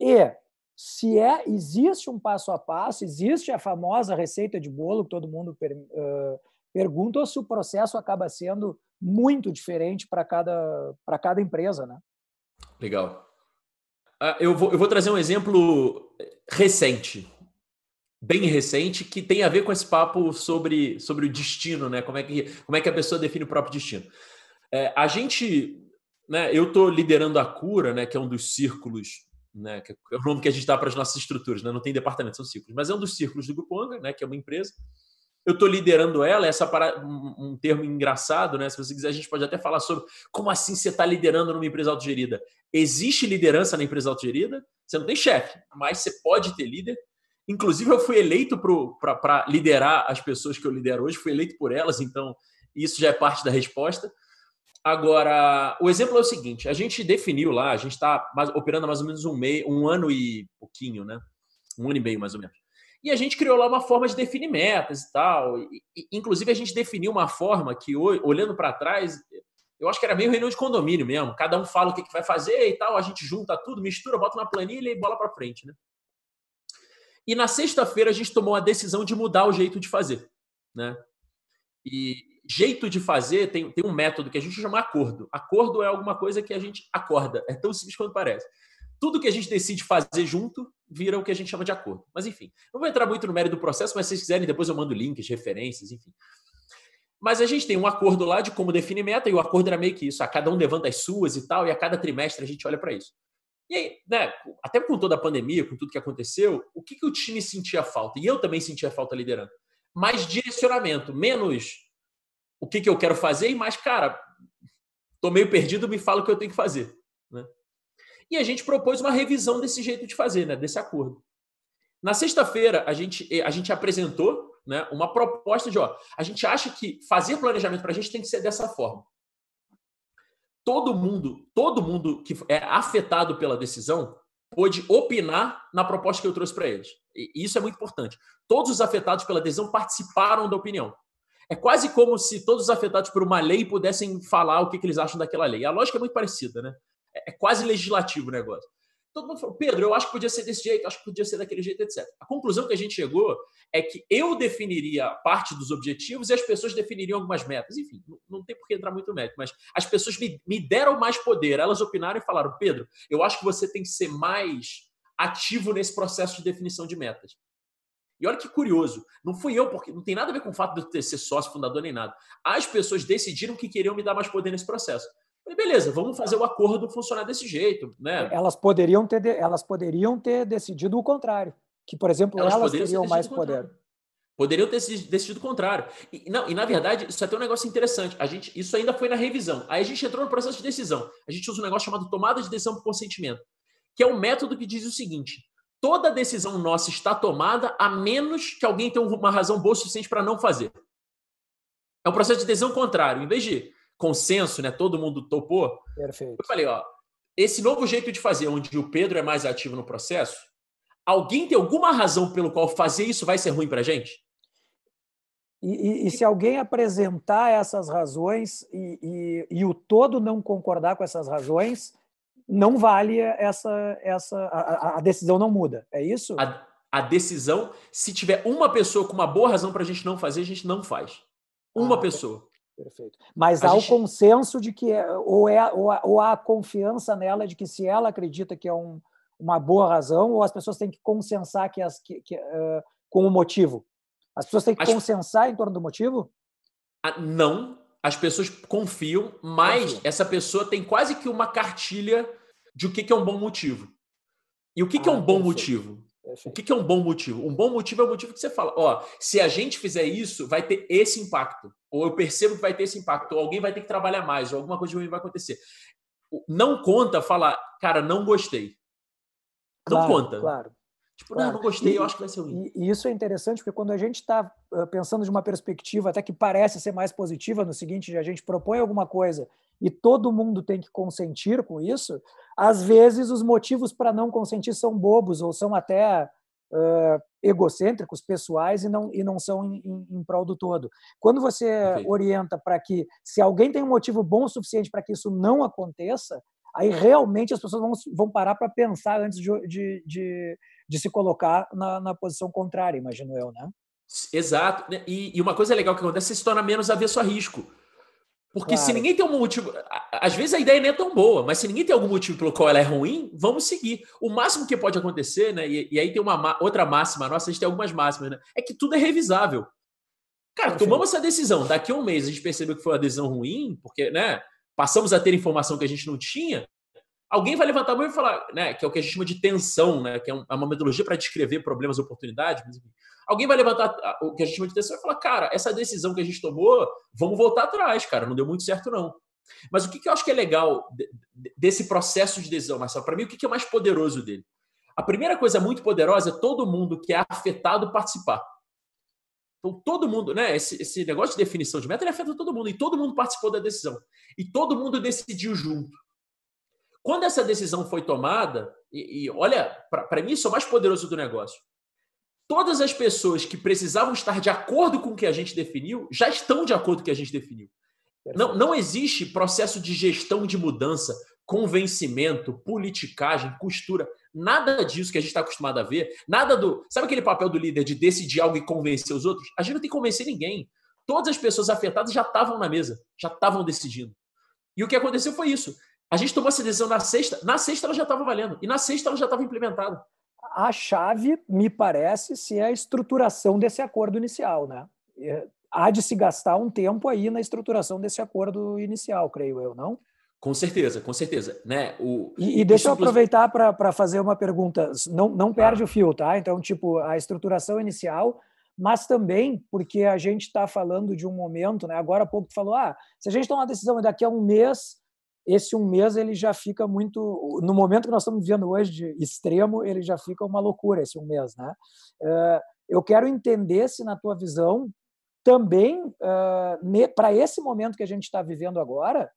e se é existe um passo a passo, existe a famosa receita de bolo que todo mundo per, uh, pergunta, ou se o processo acaba sendo muito diferente para cada, para cada empresa, né? Legal. Uh, eu, vou, eu vou trazer um exemplo recente, bem recente, que tem a ver com esse papo sobre, sobre o destino, né? Como é, que, como é que a pessoa define o próprio destino. É, a gente, né, eu estou liderando a cura, né, que é um dos círculos, né, que é o nome que a gente dá para as nossas estruturas, né, não tem departamento, são círculos, mas é um dos círculos do Grupo Anga, né, que é uma empresa. Eu estou liderando ela, essa para um, um termo engraçado, né? Se você quiser, a gente pode até falar sobre como assim você está liderando numa empresa autogerida. Existe liderança na empresa autogerida? Você não tem chefe, mas você pode ter líder. Inclusive, eu fui eleito para liderar as pessoas que eu lidero hoje, fui eleito por elas, então isso já é parte da resposta. Agora, o exemplo é o seguinte: a gente definiu lá, a gente está operando há mais ou menos um meio, um ano e pouquinho, né? Um ano e meio, mais ou menos. E a gente criou lá uma forma de definir metas e tal. E, inclusive, a gente definiu uma forma que, olhando para trás, eu acho que era meio reunião de condomínio mesmo. Cada um fala o que, que vai fazer e tal, a gente junta tudo, mistura, bota na planilha e bola para frente, né? E na sexta-feira a gente tomou a decisão de mudar o jeito de fazer, né? E, jeito de fazer tem, tem um método que a gente chama acordo. Acordo é alguma coisa que a gente acorda. É tão simples quanto parece. Tudo que a gente decide fazer junto vira o que a gente chama de acordo. Mas enfim, não vou entrar muito no mérito do processo, mas se vocês quiserem, depois eu mando links, referências, enfim. Mas a gente tem um acordo lá de como definir meta, e o acordo era meio que isso: a cada um levanta as suas e tal, e a cada trimestre a gente olha para isso. E aí, né, até com toda a pandemia, com tudo que aconteceu, o que, que o time sentia falta? E eu também sentia falta liderando. Mais direcionamento, menos o que, que eu quero fazer e mais, cara, tô meio perdido, me fala o que eu tenho que fazer. Né? E a gente propôs uma revisão desse jeito de fazer, né, desse acordo. Na sexta-feira, a gente, a gente apresentou né, uma proposta de, ó, a gente acha que fazer planejamento para a gente tem que ser dessa forma. Todo mundo, todo mundo que é afetado pela decisão pôde opinar na proposta que eu trouxe para eles. E isso é muito importante. Todos os afetados pela decisão participaram da opinião. É quase como se todos os afetados por uma lei pudessem falar o que, que eles acham daquela lei. A lógica é muito parecida, né? É, é quase legislativo o negócio. Todo mundo falou, Pedro, eu acho que podia ser desse jeito, acho que podia ser daquele jeito, etc. A conclusão que a gente chegou é que eu definiria parte dos objetivos e as pessoas definiriam algumas metas. Enfim, não, tem por que entrar muito no mérito, mas as pessoas me, me deram mais poder. Elas opinaram e falaram, Pedro, eu acho que você tem que ser mais ativo nesse processo de definição de metas. E olha que curioso, não fui eu, porque não tem nada a ver com o fato de eu ter ser sócio fundador nem nada. As pessoas decidiram que queriam me dar mais poder nesse processo. Falei, beleza, vamos fazer o acordo funcionar desse jeito, né? Elas poderiam ter, elas poderiam ter decidido o contrário, que por exemplo elas, elas teriam mais poder. Poderiam ter decidido o contrário. E, não, e na verdade, isso é até um negócio interessante. A gente, isso ainda foi na revisão. Aí a gente entrou no processo de decisão. A gente usa um negócio chamado tomada de decisão por consentimento, que é um método que diz o seguinte: toda decisão nossa está tomada a menos que alguém tenha uma razão boa o suficiente para não fazer. É um processo de decisão contrário. Em vez de consenso, né? Todo mundo topou. Perfeito. Eu falei, ó, esse novo jeito de fazer, onde o Pedro é mais ativo no processo, alguém tem alguma razão pelo qual fazer isso vai ser ruim para gente? E, e, e, se alguém apresentar essas razões e, e, o todo não concordar com essas razões, não vale essa essa a, a decisão não muda. É isso? A, a, decisão, se tiver uma pessoa com uma boa razão para a gente não fazer, a gente não faz. Uma ah, pessoa. Perfeito. Mas a há gente... o consenso de que, é, ou, é, ou, ou há a confiança nela de que se ela acredita que é um, uma boa razão, ou as pessoas têm que consensar que as, que, que, uh, com o motivo? As pessoas têm que as... consensar em torno do motivo? Ah, não, as pessoas confiam, mas Confio. essa pessoa tem quase que uma cartilha de o que é um bom motivo. E o que, ah, é um bom perfeito. motivo? O que, é um bom motivo? Um bom motivo é o motivo que você fala: ó, se a gente fizer isso, vai ter esse impacto. Ou eu percebo que vai ter esse impacto. Ou alguém vai ter que trabalhar mais. Ou alguma coisa ruim vai acontecer. Não conta falar, cara, não gostei. Não claro, conta. Claro. Tipo, claro. não, não gostei, e, eu acho que vai ser ruim. E, isso é interessante porque quando a gente está pensando de uma perspectiva até que parece ser mais positiva, no seguinte, a gente propõe alguma coisa e todo mundo tem que consentir com isso, às vezes os motivos para não consentir são bobos ou são até uh, egocêntricos, pessoais e não, e não são em, em, em prol do todo. Quando você orienta para que, se alguém tem um motivo bom o suficiente para que isso não aconteça, aí realmente as pessoas vão, vão parar para pensar antes de, de, de, de, se colocar na, na posição contrária, imagino eu, né? Exato. E, e uma coisa legal que acontece, você se torna menos avesso a risco. Porque claro. se ninguém tem um motivo. Às vezes a ideia nem é tão boa, mas se ninguém tem algum motivo pelo qual ela é ruim, vamos seguir. O máximo que pode acontecer, né? E, e aí tem uma outra máxima, nossa, a gente tem algumas máximas, né? É que tudo é revisável. Cara, tomamos essa decisão. Daqui a um mês a gente percebeu que foi uma decisão ruim, porque, né? Passamos a ter informação que a gente não tinha. Alguém vai levantar a mão e falar, né? Que é o que a gente chama de tensão, né? Que é, é uma metodologia para descrever problemas e oportunidades. Alguém vai levantar o que a gente chama de decisão e falar, cara, essa decisão que a gente tomou, vamos voltar atrás, cara, não deu muito certo, não. Mas o que, que eu acho que é legal desse processo de decisão, Marcelo? Para mim, o que, que é mais poderoso dele? A primeira coisa muito poderosa é todo mundo que é afetado participar. Então, todo mundo, né? Esse, esse negócio de definição de meta ele afeta todo mundo, e todo mundo participou da decisão. E todo mundo decidiu junto. Quando essa decisão foi tomada, e, e olha, para mim, isso é o mais poderoso do negócio todas as pessoas que precisavam estar de acordo com o que a gente definiu já estão de acordo com o que a gente definiu. Não, não existe processo de gestão de mudança, convencimento, politicagem, costura, nada disso que a gente está acostumado a ver, nada do. Sabe aquele papel do líder de decidir algo e convencer os outros? A gente não tem que convencer ninguém. Todas as pessoas afetadas já estavam na mesa, já estavam decidindo. E o que aconteceu foi isso. A gente tomou essa decisão na sexta, na sexta ela já estava valendo, e na sexta ela já estava implementada a chave, me parece, se é a estruturação desse acordo inicial, né? É, há de se gastar um tempo aí na estruturação desse acordo inicial, creio eu, não? Com certeza, com certeza. Né? O, e, e deixa eu aproveitar para fazer uma pergunta. Não, não perde ah. o fio, tá? Então, tipo, a estruturação inicial, mas também porque a gente está falando de um momento, né? Agora há pouco tu falou, ah, se a gente tomar uma decisão daqui a um mês, esse um mês ele já fica muito, no momento que nós estamos vivendo hoje de extremo, ele já fica uma loucura esse um mês, né? Uh, eu quero entender se na tua visão também uh, para esse momento que a gente está vivendo agora,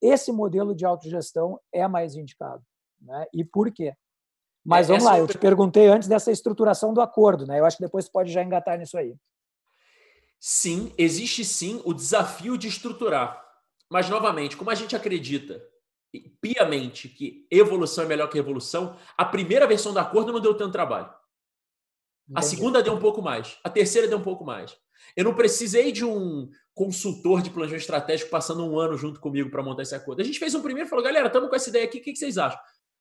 esse modelo de autogestão é mais indicado, né? E por quê? Mas é, vamos lá, eu te perguntei antes dessa estruturação do acordo, né? Eu acho que depois pode já engatar nisso aí. Sim, existe sim o desafio de estruturar. Mas, novamente, como a gente acredita piamente que evolução é melhor que revolução, a primeira versão do acordo não deu tanto trabalho. A segunda deu um pouco mais. A terceira deu um pouco mais. Eu não precisei de um consultor de planejamento estratégico passando um ano junto comigo para montar esse acordo. A gente fez um primeiro e falou: galera, estamos com essa ideia aqui, o que vocês acham?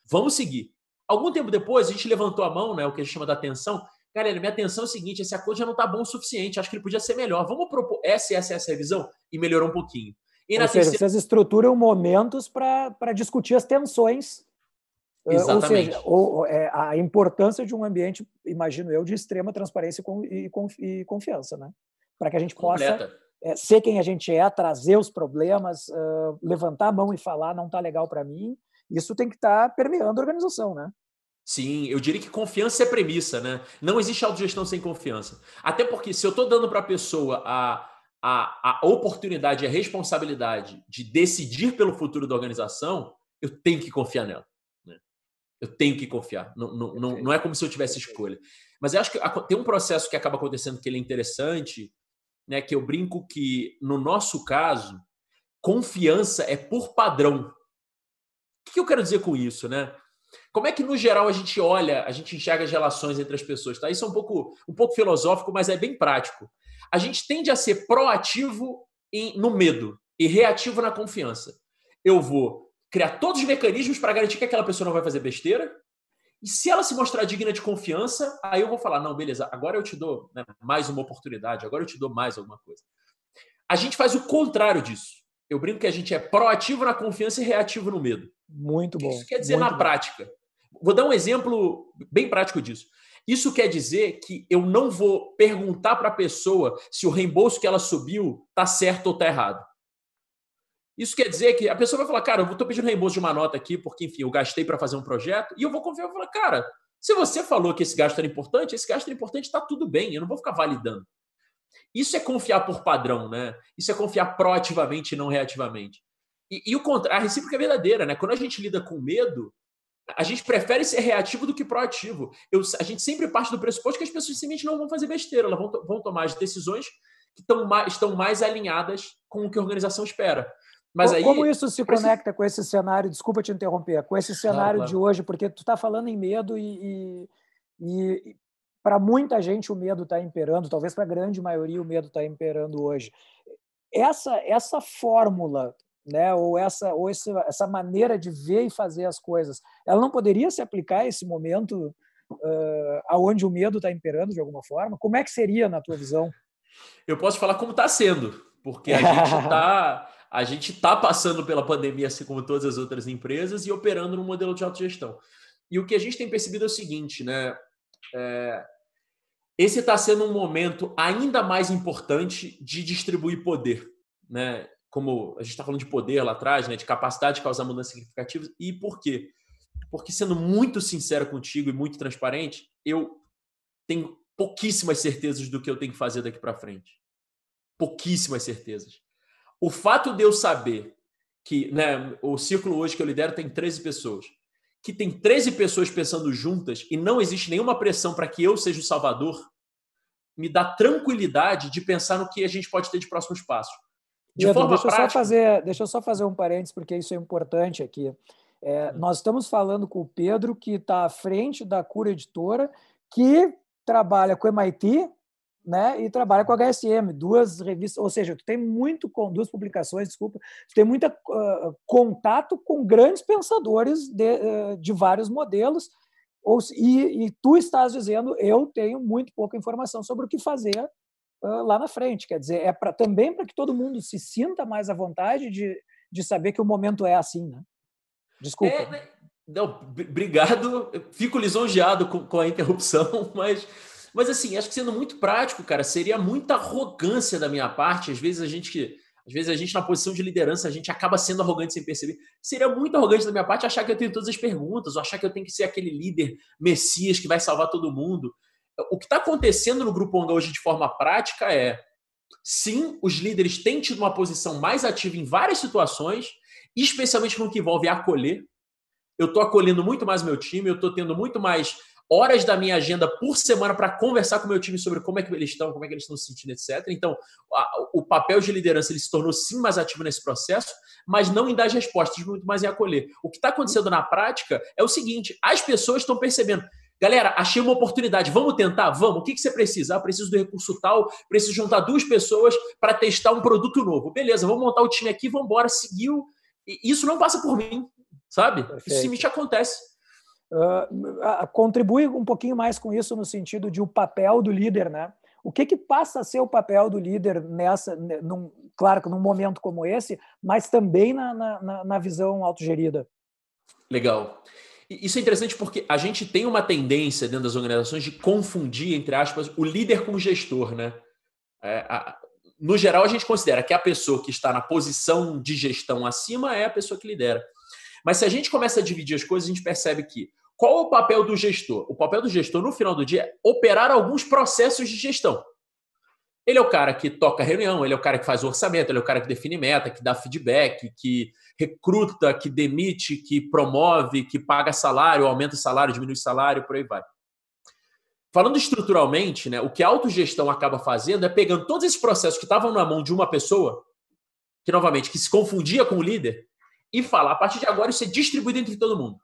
Vamos seguir. Algum tempo depois, a gente levantou a mão, né, o que a gente chama da atenção. Galera, minha atenção é o seguinte: esse acordo já não está bom o suficiente, acho que ele podia ser melhor. Vamos propor essa e essa, essa revisão? E melhorou um pouquinho. E Ou seja, vocês estruturam momentos para discutir as tensões. Exatamente. Ou seja, ou, é, a importância de um ambiente, imagino eu, de extrema transparência e, e confiança, né? Para que a gente Completa. possa é, ser quem a gente é, trazer os problemas, uh, levantar a mão e falar não está legal para mim, isso tem que estar tá permeando a organização, né? Sim, eu diria que confiança é premissa, né? Não existe autogestão sem confiança. Até porque se eu estou dando para a pessoa a, a, a oportunidade e a responsabilidade de decidir pelo futuro da organização, eu tenho que confiar nela. Né? Eu tenho que confiar. Não, não, não, não é como se eu tivesse escolha. Mas eu acho que tem um processo que acaba acontecendo que ele é interessante, né? Que eu brinco que, no nosso caso, confiança é por padrão o que eu quero dizer com isso, né? Como é que, no geral, a gente olha, a gente enxerga as relações entre as pessoas? Tá? Isso é um pouco, um pouco filosófico, mas é bem prático. A gente tende a ser proativo em, no medo e reativo na confiança. Eu vou criar todos os mecanismos para garantir que aquela pessoa não vai fazer besteira. E se ela se mostrar digna de confiança, aí eu vou falar: não, beleza, agora eu te dou né, mais uma oportunidade, agora eu te dou mais alguma coisa. A gente faz o contrário disso. Eu brinco que a gente é proativo na confiança e reativo no medo. Muito bom. Isso quer dizer na bom. prática. Vou dar um exemplo bem prático disso. Isso quer dizer que eu não vou perguntar para a pessoa se o reembolso que ela subiu está certo ou está errado. Isso quer dizer que a pessoa vai falar, cara, eu estou pedindo reembolso de uma nota aqui, porque, enfim, eu gastei para fazer um projeto, e eu vou confiar e falar, cara, se você falou que esse gasto era importante, esse gasto era importante, está tudo bem, eu não vou ficar validando. Isso é confiar por padrão, né? Isso é confiar proativamente e não reativamente. E, e o contrário, a recíproca é verdadeira, né? Quando a gente lida com medo, a gente prefere ser reativo do que proativo. Eu, a gente sempre parte do pressuposto que as pessoas simplesmente não vão fazer besteira, elas vão, vão tomar as decisões que tão mais, estão mais alinhadas com o que a organização espera. Mas aí, Como isso se conecta com esse cenário? Desculpa te interromper, com esse cenário claro. de hoje, porque tu está falando em medo e, e, e para muita gente o medo está imperando, talvez para a grande maioria o medo está imperando hoje. Essa, essa fórmula, né, ou, essa, ou essa, essa maneira de ver e fazer as coisas, ela não poderia se aplicar a esse momento uh, aonde o medo está imperando de alguma forma? Como é que seria na tua visão? Eu posso falar como está sendo, porque a gente está [laughs] a gente está passando pela pandemia, assim como todas as outras empresas, e operando no modelo de autogestão. E o que a gente tem percebido é o seguinte, né? É, esse está sendo um momento ainda mais importante de distribuir poder, né? Como a gente está falando de poder lá atrás, né? De capacidade de causar mudanças significativas. E por quê? Porque sendo muito sincero contigo e muito transparente, eu tenho pouquíssimas certezas do que eu tenho que fazer daqui para frente. Pouquíssimas certezas. O fato de eu saber que, né, o círculo hoje que eu lidero tem 13 pessoas que tem 13 pessoas pensando juntas e não existe nenhuma pressão para que eu seja o salvador, me dá tranquilidade de pensar no que a gente pode ter de próximos passos. De forma deixa, prática... eu só fazer, deixa eu só fazer um parênteses, porque isso é importante aqui. É, hum. Nós estamos falando com o Pedro, que está à frente da Cura Editora, que trabalha com o MIT, né, e trabalha com a HSM, duas revistas, ou seja, tu tem muito com duas publicações, desculpa, tu tem muito uh, contato com grandes pensadores de, uh, de vários modelos, ou, e, e, tu estás dizendo eu tenho muito pouca informação sobre o que fazer lá na frente, quer dizer, é para também para que todo mundo se sinta mais à vontade de, de saber que o momento é assim, né? Desculpa. É, né, não, obrigado, fico lisonjeado com, com a interrupção, [laughs] mas Mas assim, acho que sendo muito prático, cara, seria muita arrogância da minha parte. Às vezes a gente, às vezes a gente na posição de liderança, a gente acaba sendo arrogante sem perceber. Seria muito arrogante da minha parte achar que eu tenho todas as perguntas, ou achar que eu tenho que ser aquele líder messias que vai salvar todo mundo. O que está acontecendo no Grupo hoje de forma prática é, sim, os líderes têm tido uma posição mais ativa em várias situações, especialmente no que envolve acolher. Eu estou acolhendo muito mais meu time, eu estou tendo muito mais horas da minha agenda por semana para conversar com meu time sobre como é que eles estão, como é que eles estão se sentindo, etc. Então, a, o papel de liderança ele se tornou sim mais ativo nesse processo, mas não em dar as respostas, muito mais em acolher. O que está acontecendo na prática é o seguinte: as pessoas estão percebendo. Galera, achei uma oportunidade. Vamos tentar? Vamos. O que, que você precisa? Ah, preciso do recurso tal, preciso juntar duas pessoas para testar um produto novo. Beleza, vamos montar o time aqui, vamos embora. Seguiu. Isso não passa por mim, sabe? Perfeito. Isso simplesmente acontece. Uh, contribui um pouquinho mais com isso no sentido de o papel do líder, né? O que, que passa a ser o papel do líder nessa, num, claro que num momento como esse, mas também na, na, na visão autogerida? Legal. Isso é interessante porque a gente tem uma tendência dentro das organizações de confundir, entre aspas, o líder com o gestor, né? É, a, no geral, a gente considera que a pessoa que está na posição de gestão acima é a pessoa que lidera. Mas se a gente começa a dividir as coisas, a gente percebe que qual é o papel do gestor? O papel do gestor, no final do dia, é operar alguns processos de gestão. Ele é o cara que toca reunião, ele é o cara que faz orçamento, ele é o cara que define meta, que dá feedback, que recruta, que demite, que promove, que paga salário, aumenta salário, diminui salário, por aí vai. Falando estruturalmente, né, o que a autogestão acaba fazendo é pegando todos esses processos que estavam na mão de uma pessoa, que novamente que se confundia com o líder, e falar, a partir de agora isso é distribuído entre todo mundo.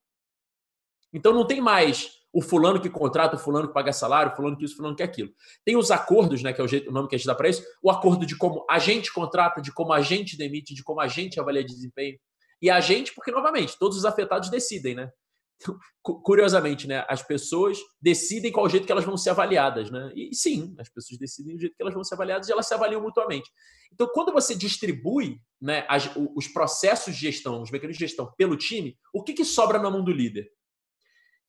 Então não tem mais o fulano que contrata, o fulano que paga salário, o fulano que isso, o fulano que aquilo. Tem os acordos, né, que é o, jeito, o nome que a gente dá para isso, o acordo de como a gente contrata, de como a gente demite, de como a gente avalia desempenho. E a gente, porque, novamente, todos os afetados decidem, né? Curiosamente, né, as pessoas decidem qual jeito que elas vão ser avaliadas, né? E sim, as pessoas decidem o jeito que elas vão ser avaliadas e elas se avaliam mutuamente. Então, quando você distribui né, as, os processos de gestão, os mecanismos de gestão pelo time, o que, que sobra na mão do líder?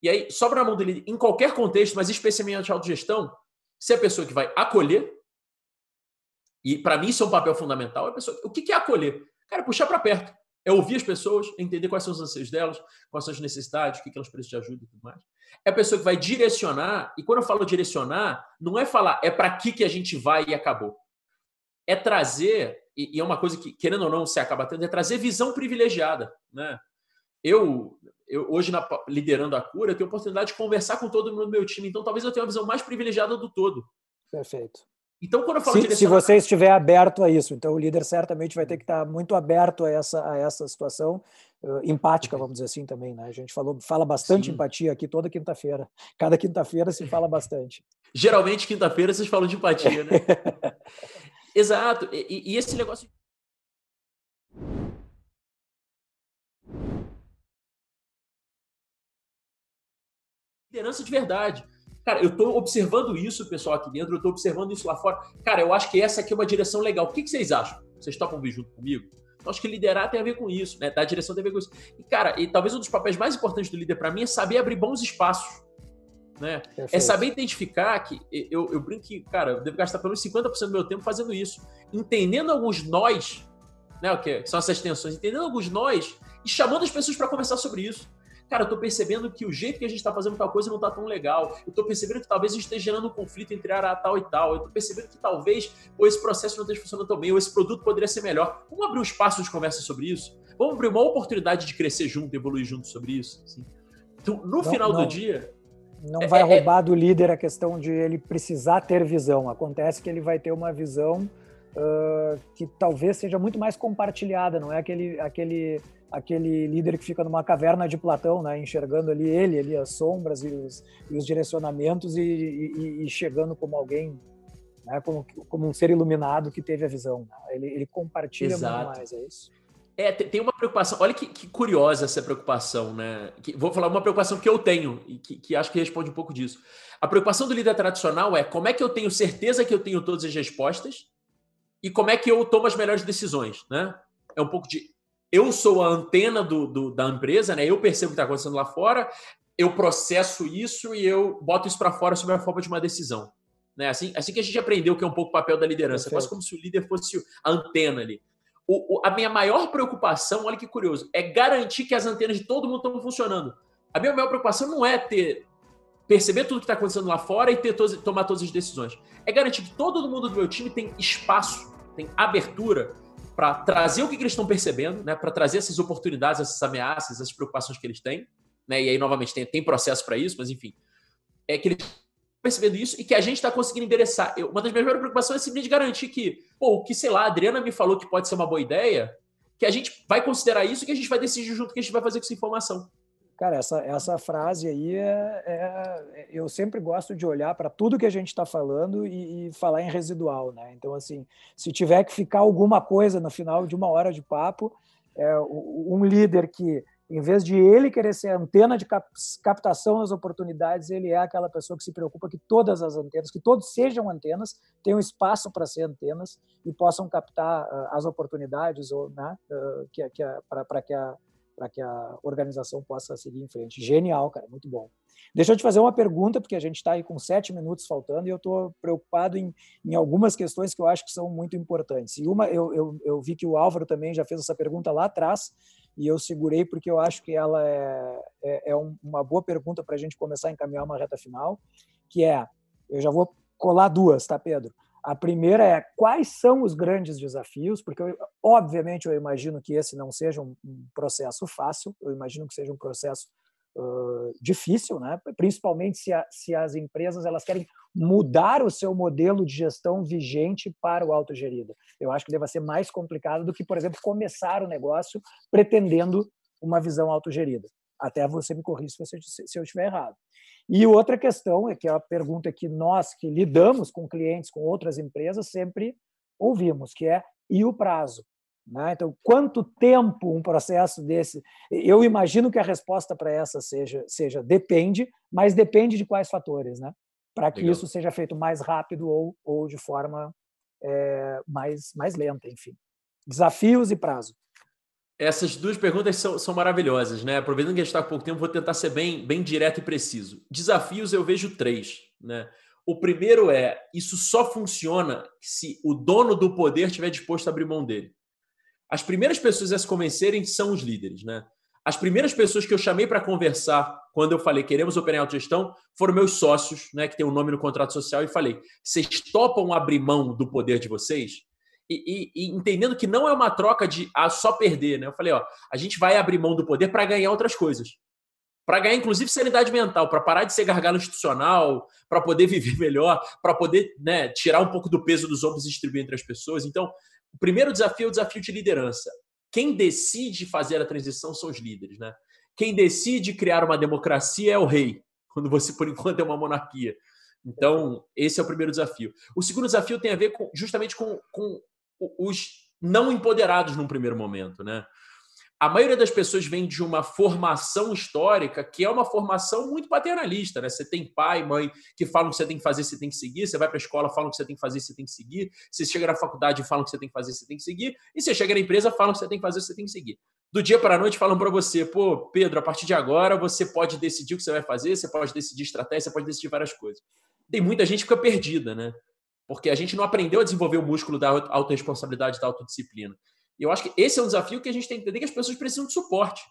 E aí, sobra na mão do líder, em qualquer contexto, mas especialmente a autogestão, se é a pessoa que vai acolher, e para mim isso é um papel fundamental, é a pessoa, o que é acolher? Cara, é puxar para perto. É ouvir as pessoas, entender quais são os anseios delas, quais são as necessidades, o que elas precisam de ajuda e tudo mais. É a pessoa que vai direcionar, e quando eu falo direcionar, não é falar é para aqui que a gente vai e acabou. É trazer, e, é uma coisa que, querendo ou não, você acaba tendo, é trazer visão privilegiada. Né? Eu, eu hoje na, liderando a cura, eu tenho a oportunidade de conversar com todo mundo do meu time, então talvez eu tenha uma visão mais privilegiada do todo. Perfeito. Então, quando eu falo se, se você estiver aberto a isso, então o líder certamente vai ter que estar muito aberto a essa, a essa situação uh, empática, vamos dizer assim também, né? A gente falou, fala bastante Sim. empatia aqui toda quinta-feira. Cada quinta-feira se fala bastante. Geralmente, quinta-feira, vocês falam de empatia, né? [laughs] Exato. E, e esse negócio liderança de verdade. Cara, eu estou observando isso, pessoal, aqui dentro, eu estou observando isso lá fora. Cara, eu acho que essa aqui é uma direção legal. O que, que vocês acham? Vocês topam vir junto comigo? Eu acho que liderar tem a ver com isso, né? Dar direção tem a ver com isso. E, cara, e talvez um dos papéis mais importantes do líder para mim é saber abrir bons espaços. Né? É saber identificar que eu, eu brinco que, cara, eu devo gastar pelo menos 50% do meu tempo fazendo isso. Entendendo alguns nós, né? O que são essas tensões, entendendo alguns nós e chamando as pessoas para conversar sobre isso. Cara, eu tô percebendo que o jeito que a gente está fazendo tal coisa não tá tão legal. Eu tô percebendo que talvez a gente esteja gerando um conflito entre área tal e tal. Eu tô percebendo que talvez ou esse processo não esteja funcionando tão bem, ou esse produto poderia ser melhor. Vamos abrir um espaço de conversa sobre isso? Vamos abrir uma oportunidade de crescer junto, evoluir junto sobre isso? Assim. Então, no não, final não, do dia. Não é, vai é, é roubar do líder a questão de ele precisar ter visão. Acontece que ele vai ter uma visão uh, que talvez seja muito mais compartilhada, não é aquele, aquele aquele líder que fica numa caverna de Platão, né, enxergando ali ele, ali as sombras e os, e os direcionamentos e, e, e, chegando como alguém, né, como, como, um ser iluminado que teve a visão. Né? Ele, ele, compartilha Exato. muito mais, é isso? É, tem uma preocupação. Olha que, que curiosa essa preocupação, né? Que, vou falar uma preocupação que eu tenho e que, que acho que responde um pouco disso. A preocupação do líder tradicional é como é que eu tenho certeza que eu tenho todas as respostas e como é que eu tomo as melhores decisões, né? É um pouco de eu sou a antena do, do, da empresa, né? Eu percebo o que está acontecendo lá fora. eu processo isso e eu boto isso para fora sob a forma de uma decisão. Né? Assim, assim que a gente aprendeu que é um pouco o papel da liderança, quase como se o líder fosse a antena ali. O, o, a minha maior preocupação, olha que curioso, é garantir que as antenas de todo mundo estão funcionando. A minha maior preocupação não é ter perceber tudo que está acontecendo lá fora e ter todos, tomar todas as decisões. É garantir que todo mundo do meu time tem espaço, tem abertura para trazer o que, que eles estão percebendo, né? para trazer essas oportunidades, essas ameaças, essas preocupações que eles têm. Né? E aí, novamente, tem, tem processo para isso, mas enfim. É que eles estão percebendo isso e que a gente está conseguindo endereçar. Eu, uma das minhas preocupações é simplesmente garantir que, pô, o que, sei lá, a Adriana me falou que pode ser uma boa ideia, que a gente vai considerar isso e que a gente vai decidir junto o que a gente vai fazer com essa informação. Cara, essa, essa frase aí é, é eu sempre gosto de olhar para tudo que a gente está falando e, e, falar em residual, né? Então, assim, se tiver que ficar alguma coisa no final de uma hora de papo, é, um líder que, em vez de ele querer ser antena de captação das oportunidades, ele é aquela pessoa que se preocupa que todas as antenas, que todos sejam antenas, tenham espaço para ser antenas e possam captar uh, as oportunidades ou, né, uh, que, que para que a para que a organização possa seguir em frente. Genial, cara, muito bom. Deixa eu te fazer uma pergunta, porque a gente está aí com sete minutos faltando e eu estou preocupado em, em algumas questões que eu acho que são muito importantes. E uma, eu, eu, eu vi que o Álvaro também já fez essa pergunta lá atrás e eu segurei porque eu acho que ela é, é, é uma boa pergunta para a gente começar a encaminhar uma reta final, que é, eu já vou colar duas, tá, Pedro? A primeira é quais são os grandes desafios, porque eu, obviamente eu imagino que esse não seja um, processo fácil, eu imagino que seja um processo uh, difícil, né? principalmente se, a, se as empresas elas querem mudar o seu modelo de gestão vigente para o autogerido. Eu acho que deve ser mais complicado do que, por exemplo, começar o negócio pretendendo uma visão autogerida. Até você me corrija se, se eu estiver errado. E outra questão, é que é a pergunta que nós que lidamos com clientes, com outras empresas, sempre ouvimos, que é e o prazo? Né? Então, quanto tempo um processo desse? Eu imagino que a resposta para essa seja, seja depende, mas depende de quais fatores, né? Para que Legal. isso seja feito mais rápido ou, ou de forma é, mais, mais lenta, enfim. Desafios e prazo. Essas duas perguntas são, são maravilhosas, né? Aproveitando que a gente está há pouco tempo, vou tentar ser bem, bem direto e preciso. Desafios eu vejo três, né? O primeiro é: isso só funciona se o dono do poder estiver disposto a abrir mão dele. As primeiras pessoas a se convencerem são os líderes, né? As primeiras pessoas que eu chamei para conversar quando eu falei queremos operar em autogestão foram meus sócios, né, que tem o um nome no contrato social, e falei: vocês topam abrir mão do poder de vocês? E, e, e, entendendo que não é uma troca de ah, só perder, né? Eu falei, ó, a gente vai abrir mão do poder para ganhar outras coisas. Para ganhar, inclusive, sanidade mental, para parar de ser gargalo institucional, para poder [laughs] viver melhor, para poder né, tirar um pouco do peso dos ombros e distribuir entre as pessoas. Então, o primeiro desafio é o desafio de liderança. Quem decide fazer a transição são os líderes, né? Quem decide criar uma democracia é o rei, [laughs] quando você, por enquanto, é uma monarquia. Então, esse é o primeiro desafio. O segundo desafio tem a ver com, justamente com, com os não empoderados num primeiro momento, né? A maioria das pessoas vem de uma formação histórica que é uma formação muito paternalista, né? Você tem pai, mãe que falam que você tem que fazer, você tem que seguir. Você vai para a escola, falam que você tem que fazer, você tem que seguir. Você chega na faculdade, falam que você tem que fazer, você tem que seguir. E você chega na empresa, falam que você tem que fazer, você tem que seguir. Do dia para a noite falam para você, pô, Pedro, a partir de agora você pode decidir o que você vai fazer, você pode decidir estratégia, você pode decidir várias coisas. Tem muita gente que fica perdida, né? Porque a gente não aprendeu a desenvolver o músculo da autorresponsabilidade, da autodisciplina. E eu acho que esse é um desafio que a gente tem que entender que as pessoas precisam de suporte.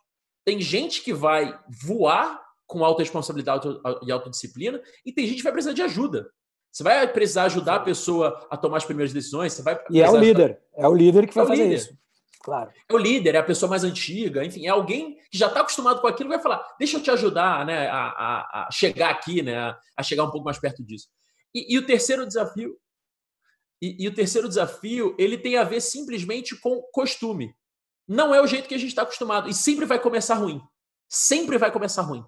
Tem gente que vai voar com autorresponsabilidade e autodisciplina e tem gente que vai precisar de ajuda. Você vai precisar ajudar a pessoa a tomar as primeiras decisões. Você vai e é o líder. Ajudar... É o líder que vai é fazer líder. isso. Claro. É o líder, é a pessoa mais antiga, enfim, é alguém que já está acostumado com aquilo vai falar: deixa eu te ajudar né, a, a, a chegar aqui, né, a chegar um pouco mais perto disso. E, e o terceiro desafio e, e o terceiro desafio, ele tem a ver simplesmente com costume. Não é o jeito que a gente está acostumado. E sempre vai começar ruim. Sempre vai começar ruim.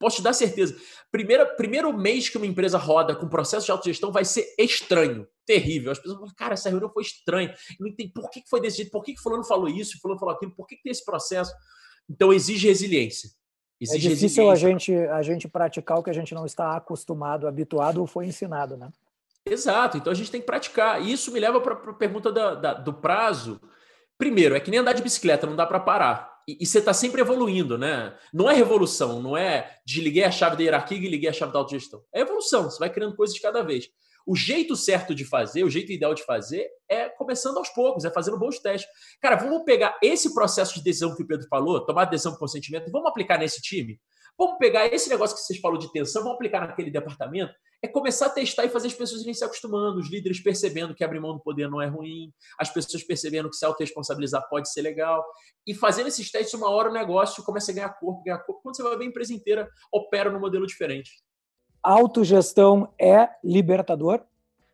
Posso te dar certeza. Primeiro, primeiro mês que uma empresa roda com processo de autogestão vai ser estranho, terrível. As pessoas vão falar, cara, essa reunião foi estranha. Eu não por que foi desse jeito, por que fulano falou isso, fulano falou aquilo, por que tem esse processo. Então exige resiliência. Exige é difícil resiliência. A, gente, a gente praticar o que a gente não está acostumado, habituado ou foi ensinado, né? Exato, então a gente tem que praticar. E isso me leva para a pergunta da, da, do prazo. Primeiro, é que nem andar de bicicleta, não dá para parar. e, e você está sempre evoluindo, né? Não é revolução, não é desliguei a chave da hierarquia e liguei a chave da autogestão. É evolução, você vai criando coisas de cada vez. O jeito certo de fazer, o jeito ideal de fazer é começando aos poucos, é fazendo bons testes. Cara, vamos pegar esse processo de decisão que o Pedro falou, tomar decisão com consentimento, vamos aplicar nesse time? Vamos pegar esse negócio que vocês falou de tensão, vamos aplicar naquele departamento? É começar a testar e fazer as pessoas irem se acostumando, os líderes percebendo que abrir mão do poder não é ruim, as pessoas percebendo que se auto-responsabilizar pode ser legal. E fazendo esses testes, uma hora o negócio começa a ganhar corpo, ganhar corpo. Quando você vai ver a empresa inteira opera num modelo diferente autogestão é libertador?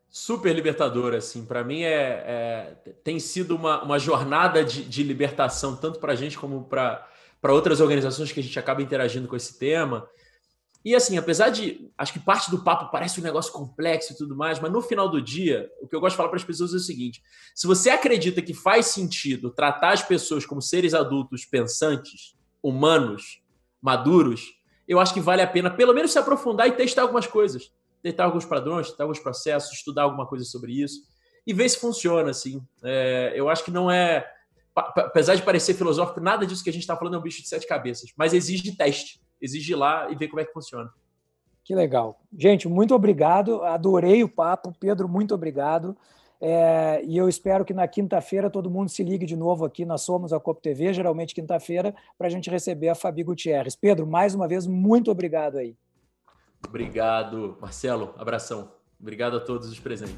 Super libertador, assim. Para mim é, é, tem sido uma, uma jornada de, de libertação, tanto para a gente como para outras organizações que a gente acaba interagindo com esse tema. E assim, apesar de. Acho que parte do papo parece um negócio complexo e tudo mais, mas no final do dia, o que eu gosto de falar para as pessoas é o seguinte: se você acredita que faz sentido tratar as pessoas como seres adultos pensantes, humanos, maduros, eu acho que vale a pena pelo menos se aprofundar e testar algumas coisas. Testar alguns padrões, testar alguns processos, estudar alguma coisa sobre isso e ver se funciona, assim. É, eu acho que não é... Apesar de parecer filosófico, nada disso que a gente está falando é um bicho de sete cabeças. Mas exige teste. Exige ir lá e ver como é que funciona. Que legal. Gente, muito obrigado. Adorei o papo. Pedro, muito obrigado. É, e eu espero que na quinta-feira todo mundo se ligue de novo aqui. Nós somos a Copo TV, geralmente quinta-feira, para a gente receber a Fabi Gutierrez. Pedro, mais uma vez, muito obrigado aí. Obrigado, Marcelo. Abração. Obrigado a todos os presentes.